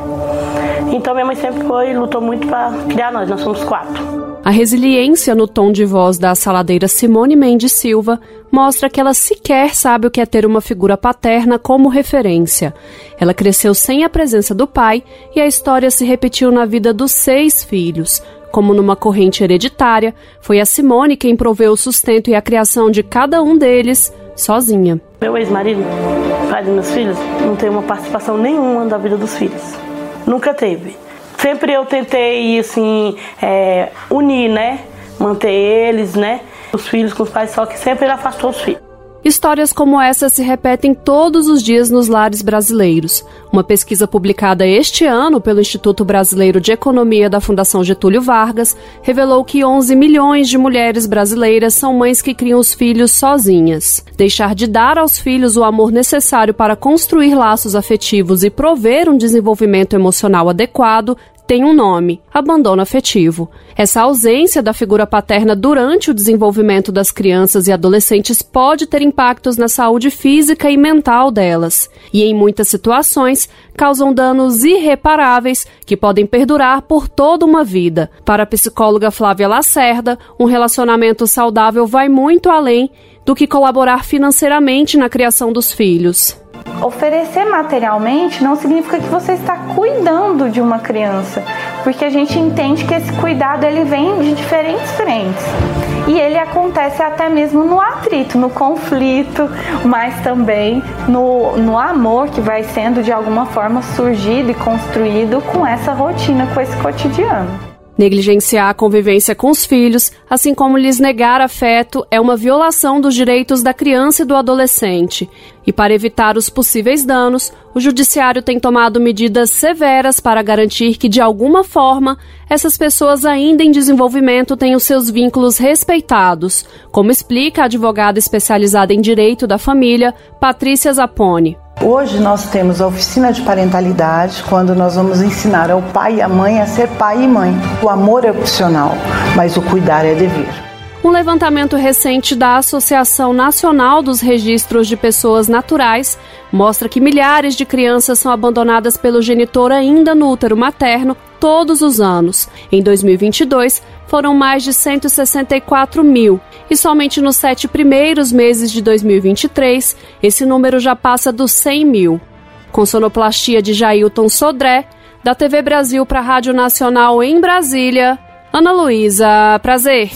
Então minha mãe sempre foi e lutou muito para criar nós, nós somos quatro. A resiliência no tom de voz da saladeira Simone Mendes Silva mostra que ela sequer sabe o que é ter uma figura paterna como referência. Ela cresceu sem a presença do pai e a história se repetiu na vida dos seis filhos. Como numa corrente hereditária, foi a Simone quem proveu o sustento e a criação de cada um deles sozinha. Meu ex-marido, pai dos meus filhos, não tem uma participação nenhuma da vida dos filhos. Nunca teve sempre eu tentei, assim, é, unir, né? Manter eles, né? Os filhos com os pais, só que sempre ele afastou os filhos. Histórias como essa se repetem todos os dias nos lares brasileiros. Uma pesquisa publicada este ano pelo Instituto Brasileiro de Economia da Fundação Getúlio Vargas revelou que 11 milhões de mulheres brasileiras são mães que criam os filhos sozinhas. Deixar de dar aos filhos o amor necessário para construir laços afetivos e prover um desenvolvimento emocional adequado tem um nome: abandono afetivo. Essa ausência da figura paterna durante o desenvolvimento das crianças e adolescentes pode ter impactos na saúde física e mental delas, e em muitas situações causam danos irreparáveis que podem perdurar por toda uma vida. Para a psicóloga Flávia Lacerda, um relacionamento saudável vai muito além do que colaborar financeiramente na criação dos filhos. Oferecer materialmente não significa que você está cuidando de uma criança, porque a gente entende que esse cuidado ele vem de diferentes frentes. E ele acontece até mesmo no atrito, no conflito, mas também no, no amor que vai sendo de alguma forma surgido e construído com essa rotina, com esse cotidiano. Negligenciar a convivência com os filhos, assim como lhes negar afeto, é uma violação dos direitos da criança e do adolescente. E para evitar os possíveis danos, o Judiciário tem tomado medidas severas para garantir que, de alguma forma, essas pessoas ainda em desenvolvimento tenham seus vínculos respeitados, como explica a advogada especializada em direito da família, Patrícia Zapone. Hoje nós temos a oficina de parentalidade, quando nós vamos ensinar ao pai e à mãe a ser pai e mãe. O amor é opcional, mas o cuidar é dever. Um levantamento recente da Associação Nacional dos Registros de Pessoas Naturais mostra que milhares de crianças são abandonadas pelo genitor ainda no útero materno todos os anos. Em 2022, foram mais de 164 mil, e somente nos sete primeiros meses de 2023, esse número já passa dos 100 mil. Com sonoplastia de Jailton Sodré, Da TV Brasil para a Rádio Nacional em Brasília, Ana Luísa Prazer.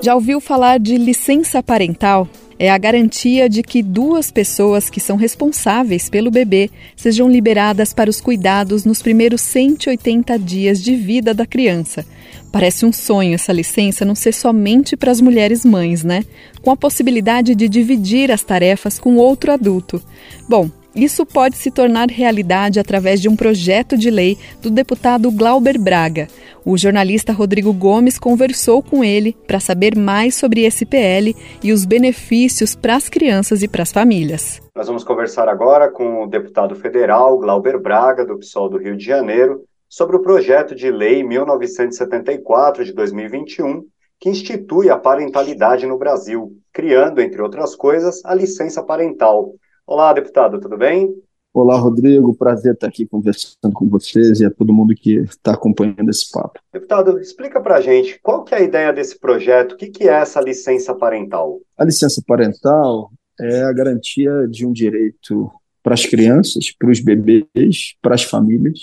Já ouviu falar de licença parental? É a garantia de que duas pessoas que são responsáveis pelo bebê sejam liberadas para os cuidados nos primeiros 180 dias de vida da criança. Parece um sonho essa licença não ser somente para as mulheres mães, né? Com a possibilidade de dividir as tarefas com outro adulto. Bom, isso pode se tornar realidade através de um projeto de lei do deputado Glauber Braga. O jornalista Rodrigo Gomes conversou com ele para saber mais sobre esse PL e os benefícios para as crianças e para as famílias. Nós vamos conversar agora com o deputado federal Glauber Braga, do PSOL do Rio de Janeiro, sobre o projeto de lei 1974 de 2021, que institui a parentalidade no Brasil, criando, entre outras coisas, a licença parental Olá, deputado, tudo bem? Olá, Rodrigo. Prazer estar aqui conversando com vocês e a todo mundo que está acompanhando esse papo. Deputado, explica para a gente qual que é a ideia desse projeto, o que, que é essa licença parental? A licença parental é a garantia de um direito para as crianças, para os bebês, para as famílias,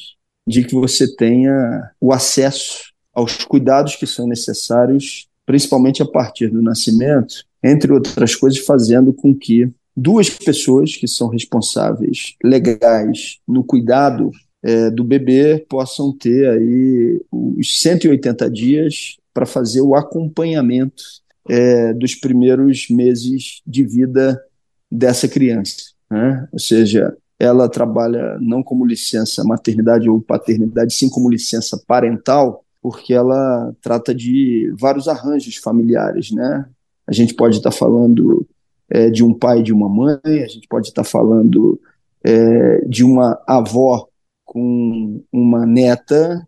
de que você tenha o acesso aos cuidados que são necessários, principalmente a partir do nascimento, entre outras coisas, fazendo com que duas pessoas que são responsáveis legais no cuidado é, do bebê possam ter aí os 180 dias para fazer o acompanhamento é, dos primeiros meses de vida dessa criança. Né? Ou seja, ela trabalha não como licença maternidade ou paternidade, sim como licença parental, porque ela trata de vários arranjos familiares, né? A gente pode estar falando é, de um pai e de uma mãe, a gente pode estar falando é, de uma avó com uma neta,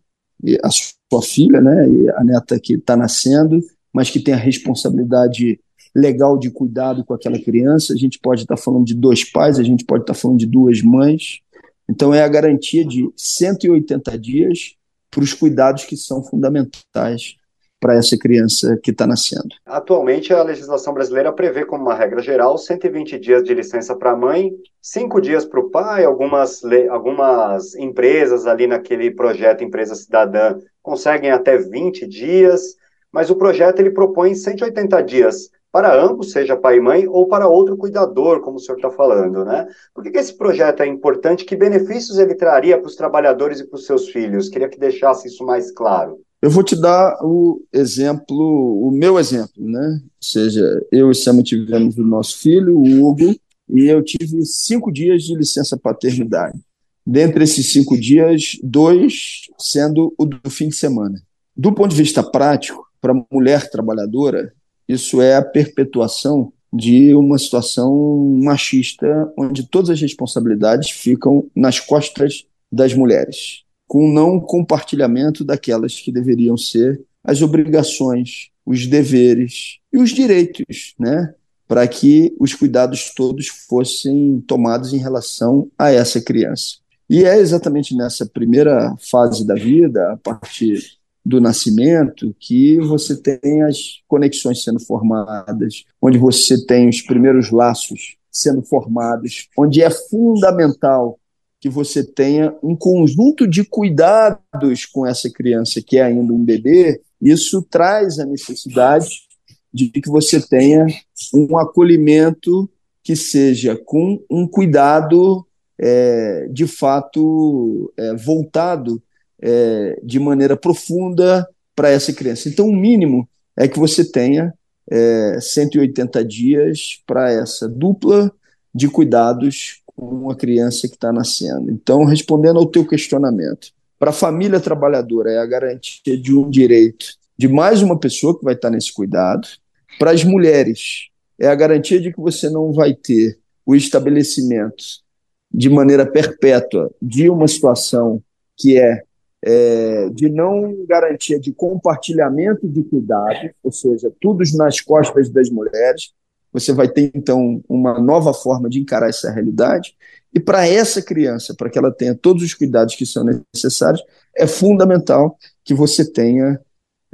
a sua filha, né, a neta que está nascendo, mas que tem a responsabilidade legal de cuidado com aquela criança, a gente pode estar falando de dois pais, a gente pode estar falando de duas mães. Então, é a garantia de 180 dias para os cuidados que são fundamentais para essa criança que está nascendo. Atualmente, a legislação brasileira prevê, como uma regra geral, 120 dias de licença para a mãe, cinco dias para o pai. Algumas, algumas empresas ali naquele projeto Empresa Cidadã conseguem até 20 dias, mas o projeto ele propõe 180 dias para ambos, seja pai e mãe, ou para outro cuidador, como o senhor está falando, né? Por que, que, esse projeto é importante? Que benefícios ele traria para os trabalhadores e para os seus filhos? Queria que deixasse isso mais claro. Eu vou te dar o exemplo, o meu exemplo, né? Ou seja, eu e Sam tivemos o nosso filho, o Hugo, e eu tive cinco dias de licença paternidade. Dentre esses cinco dias, dois sendo o do fim de semana. Do ponto de vista prático, para a mulher trabalhadora, isso é a perpetuação de uma situação machista, onde todas as responsabilidades ficam nas costas das mulheres com não compartilhamento daquelas que deveriam ser as obrigações, os deveres e os direitos, né? Para que os cuidados todos fossem tomados em relação a essa criança. E é exatamente nessa primeira fase da vida, a partir do nascimento, que você tem as conexões sendo formadas, onde você tem os primeiros laços sendo formados, onde é fundamental que você tenha um conjunto de cuidados com essa criança que é ainda um bebê, isso traz a necessidade de que você tenha um acolhimento que seja com um cuidado é, de fato é, voltado é, de maneira profunda para essa criança. Então, o mínimo é que você tenha 180 é, dias para essa dupla de cuidados uma criança que está nascendo. Então, respondendo ao teu questionamento, para a família trabalhadora é a garantia de um direito de mais uma pessoa que vai estar nesse cuidado. Para as mulheres, é a garantia de que você não vai ter o estabelecimento de maneira perpétua de uma situação que é, é de não garantia de compartilhamento de cuidado, ou seja, tudo nas costas das mulheres, você vai ter, então, uma nova forma de encarar essa realidade. E para essa criança, para que ela tenha todos os cuidados que são necessários, é fundamental que você tenha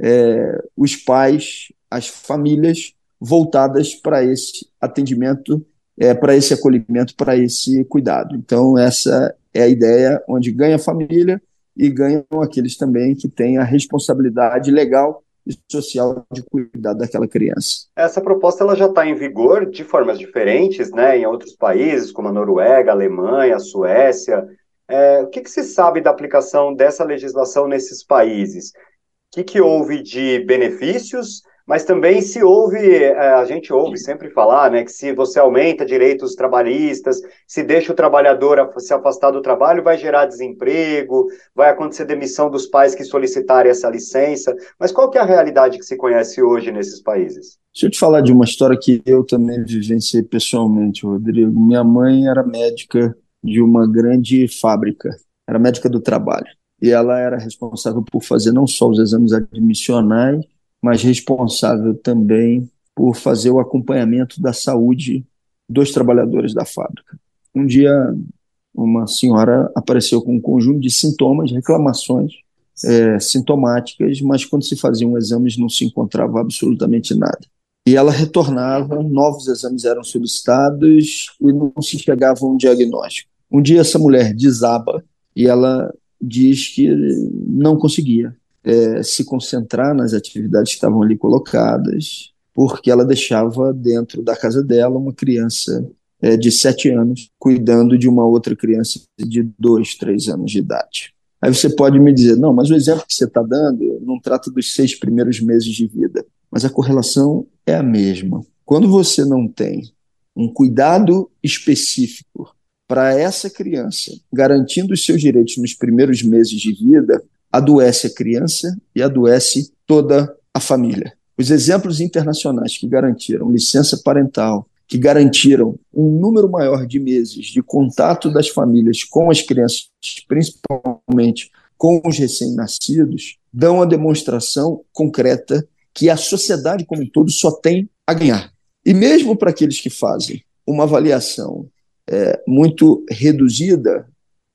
é, os pais, as famílias voltadas para esse atendimento, é, para esse acolhimento, para esse cuidado. Então, essa é a ideia onde ganha a família e ganham aqueles também que têm a responsabilidade legal e social de cuidar daquela criança. Essa proposta ela já está em vigor de formas diferentes, né, em outros países como a Noruega, a Alemanha, a Suécia. É, o que, que se sabe da aplicação dessa legislação nesses países? O que, que houve de benefícios mas também se ouve, é, a gente ouve sempre falar, né, que se você aumenta direitos trabalhistas, se deixa o trabalhador se afastar do trabalho, vai gerar desemprego, vai acontecer demissão dos pais que solicitarem essa licença. Mas qual que é a realidade que se conhece hoje nesses países? Deixa eu te falar de uma história que eu também vivenciei pessoalmente, Rodrigo. Minha mãe era médica de uma grande fábrica, era médica do trabalho. E ela era responsável por fazer não só os exames admissionais, mas responsável também por fazer o acompanhamento da saúde dos trabalhadores da fábrica. Um dia, uma senhora apareceu com um conjunto de sintomas, reclamações é, sintomáticas, mas quando se faziam exames não se encontrava absolutamente nada. E ela retornava, novos exames eram solicitados e não se chegava a um diagnóstico. Um dia essa mulher desaba e ela diz que não conseguia é, se concentrar nas atividades que estavam ali colocadas, porque ela deixava dentro da casa dela uma criança é, de sete anos cuidando de uma outra criança de dois, três anos de idade. Aí você pode me dizer, não, mas o exemplo que você está dando não trata dos seis primeiros meses de vida, mas a correlação é a mesma. Quando você não tem um cuidado específico para essa criança, garantindo os seus direitos nos primeiros meses de vida, adoece a criança e adoece toda a família. Os exemplos internacionais que garantiram licença parental, que garantiram um número maior de meses de contato das famílias com as crianças, principalmente com os recém-nascidos, dão a demonstração concreta que a sociedade como um todo só tem a ganhar. E mesmo para aqueles que fazem uma avaliação é, muito reduzida,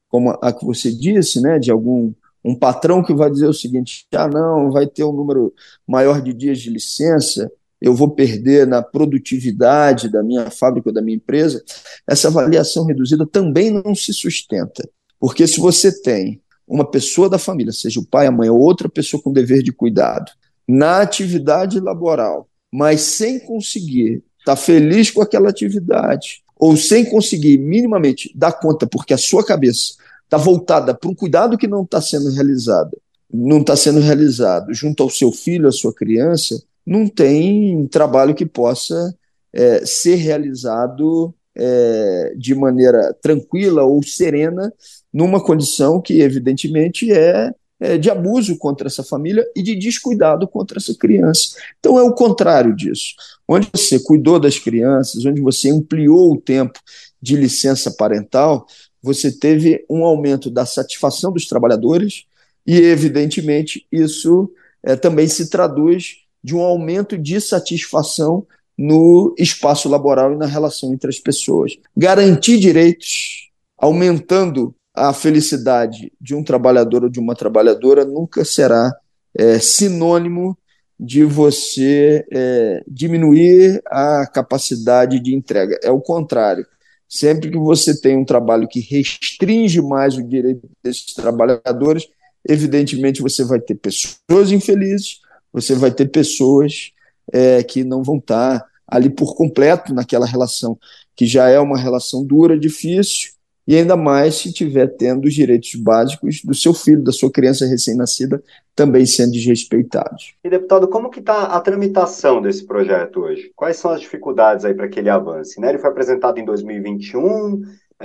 como a que você disse, né, de algum um patrão que vai dizer o seguinte: ah, não, vai ter um número maior de dias de licença, eu vou perder na produtividade da minha fábrica ou da minha empresa, essa avaliação reduzida também não se sustenta. Porque se você tem uma pessoa da família, seja o pai, a mãe ou outra pessoa com dever de cuidado, na atividade laboral, mas sem conseguir estar tá feliz com aquela atividade, ou sem conseguir minimamente dar conta, porque a sua cabeça está voltada para um cuidado que não está sendo realizado, não está sendo realizado junto ao seu filho, à sua criança, não tem trabalho que possa é, ser realizado é, de maneira tranquila ou serena numa condição que, evidentemente, é, é, de abuso contra essa família e de descuidado contra essa criança. Então, é o contrário disso. Onde você cuidou das crianças, onde você ampliou o tempo de licença parental, você teve um aumento da satisfação dos trabalhadores e, evidentemente, isso é, também se traduz de um aumento de satisfação no espaço laboral e na relação entre as pessoas. Garantir direitos, aumentando a felicidade de um trabalhador ou de uma trabalhadora, nunca será é, sinônimo de você é, diminuir a capacidade de entrega. É o contrário. Sempre que você tem um trabalho que restringe mais o direito desses trabalhadores, evidentemente você vai ter pessoas infelizes, você vai ter pessoas é, que não vão estar ali por completo naquela relação, que já é uma relação dura, difícil, e ainda mais se tiver tendo os direitos básicos do seu filho, da sua criança recém-nascida, também sendo desrespeitados. E deputado, como que está a tramitação desse projeto hoje? Quais são as dificuldades aí para que ele avance? Né? Ele foi apresentado em 2021,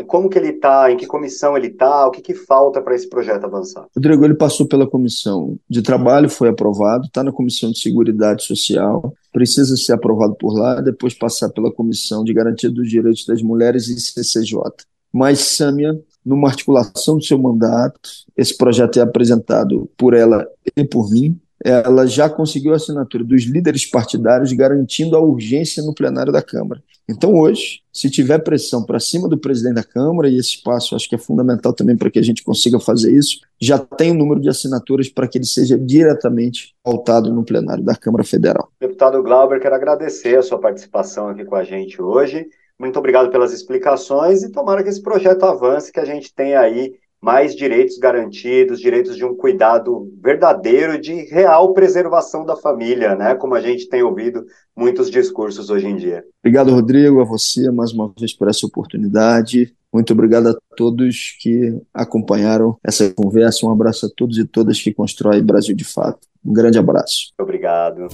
como que ele está, em que comissão ele está, o que, que falta para esse projeto avançar? Rodrigo, ele passou pela comissão de trabalho, foi aprovado, está na comissão de seguridade social, precisa ser aprovado por lá, depois passar pela comissão de garantia dos direitos das mulheres e CCJ mas Sâmia, numa articulação do seu mandato, esse projeto é apresentado por ela e por mim, ela já conseguiu a assinatura dos líderes partidários garantindo a urgência no plenário da Câmara. Então, hoje, se tiver pressão para cima do presidente da Câmara, e esse espaço acho que é fundamental também para que a gente consiga fazer isso, já tem o um número de assinaturas para que ele seja diretamente pautado no plenário da Câmara Federal. Deputado Glauber, quero agradecer a sua participação aqui com a gente hoje. Muito obrigado pelas explicações e tomara que esse projeto avance, que a gente tenha aí mais direitos garantidos, direitos de um cuidado verdadeiro de real preservação da família, né? Como a gente tem ouvido muitos discursos hoje em dia. Obrigado, Rodrigo, a você mais uma vez por essa oportunidade. Muito obrigado a todos que acompanharam essa conversa. Um abraço a todos e todas que constroem Brasil de fato. Um grande abraço. Obrigado.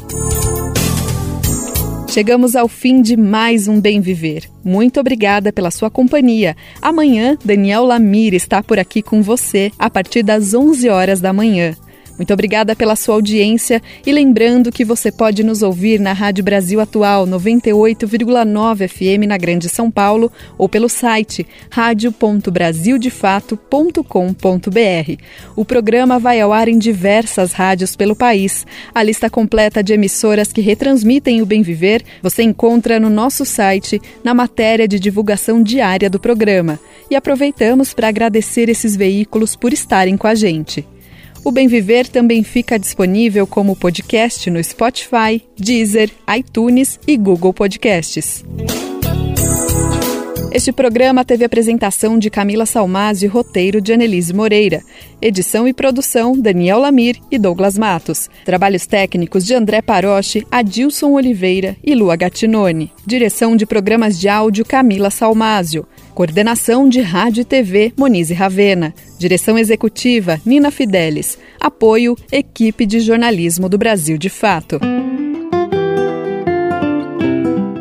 Chegamos ao fim de mais um Bem Viver. Muito obrigada pela sua companhia. Amanhã, Daniel Lamir está por aqui com você a partir das 11 horas da manhã. Muito obrigada pela sua audiência e lembrando que você pode nos ouvir na Rádio Brasil Atual 98,9 FM na Grande São Paulo ou pelo site radio.brasildefato.com.br. O programa vai ao ar em diversas rádios pelo país. A lista completa de emissoras que retransmitem o Bem Viver você encontra no nosso site na matéria de divulgação diária do programa. E aproveitamos para agradecer esses veículos por estarem com a gente. O Bem Viver também fica disponível como podcast no Spotify, Deezer, iTunes e Google Podcasts. Este programa teve apresentação de Camila Salmásio e roteiro de Annelise Moreira. Edição e produção Daniel Lamir e Douglas Matos. Trabalhos técnicos de André Paroche, Adilson Oliveira e Lua Gattinone. Direção de programas de áudio Camila Salmásio. Coordenação de Rádio e TV Monize Ravena. Direção executiva Nina Fidelis. Apoio Equipe de Jornalismo do Brasil de Fato.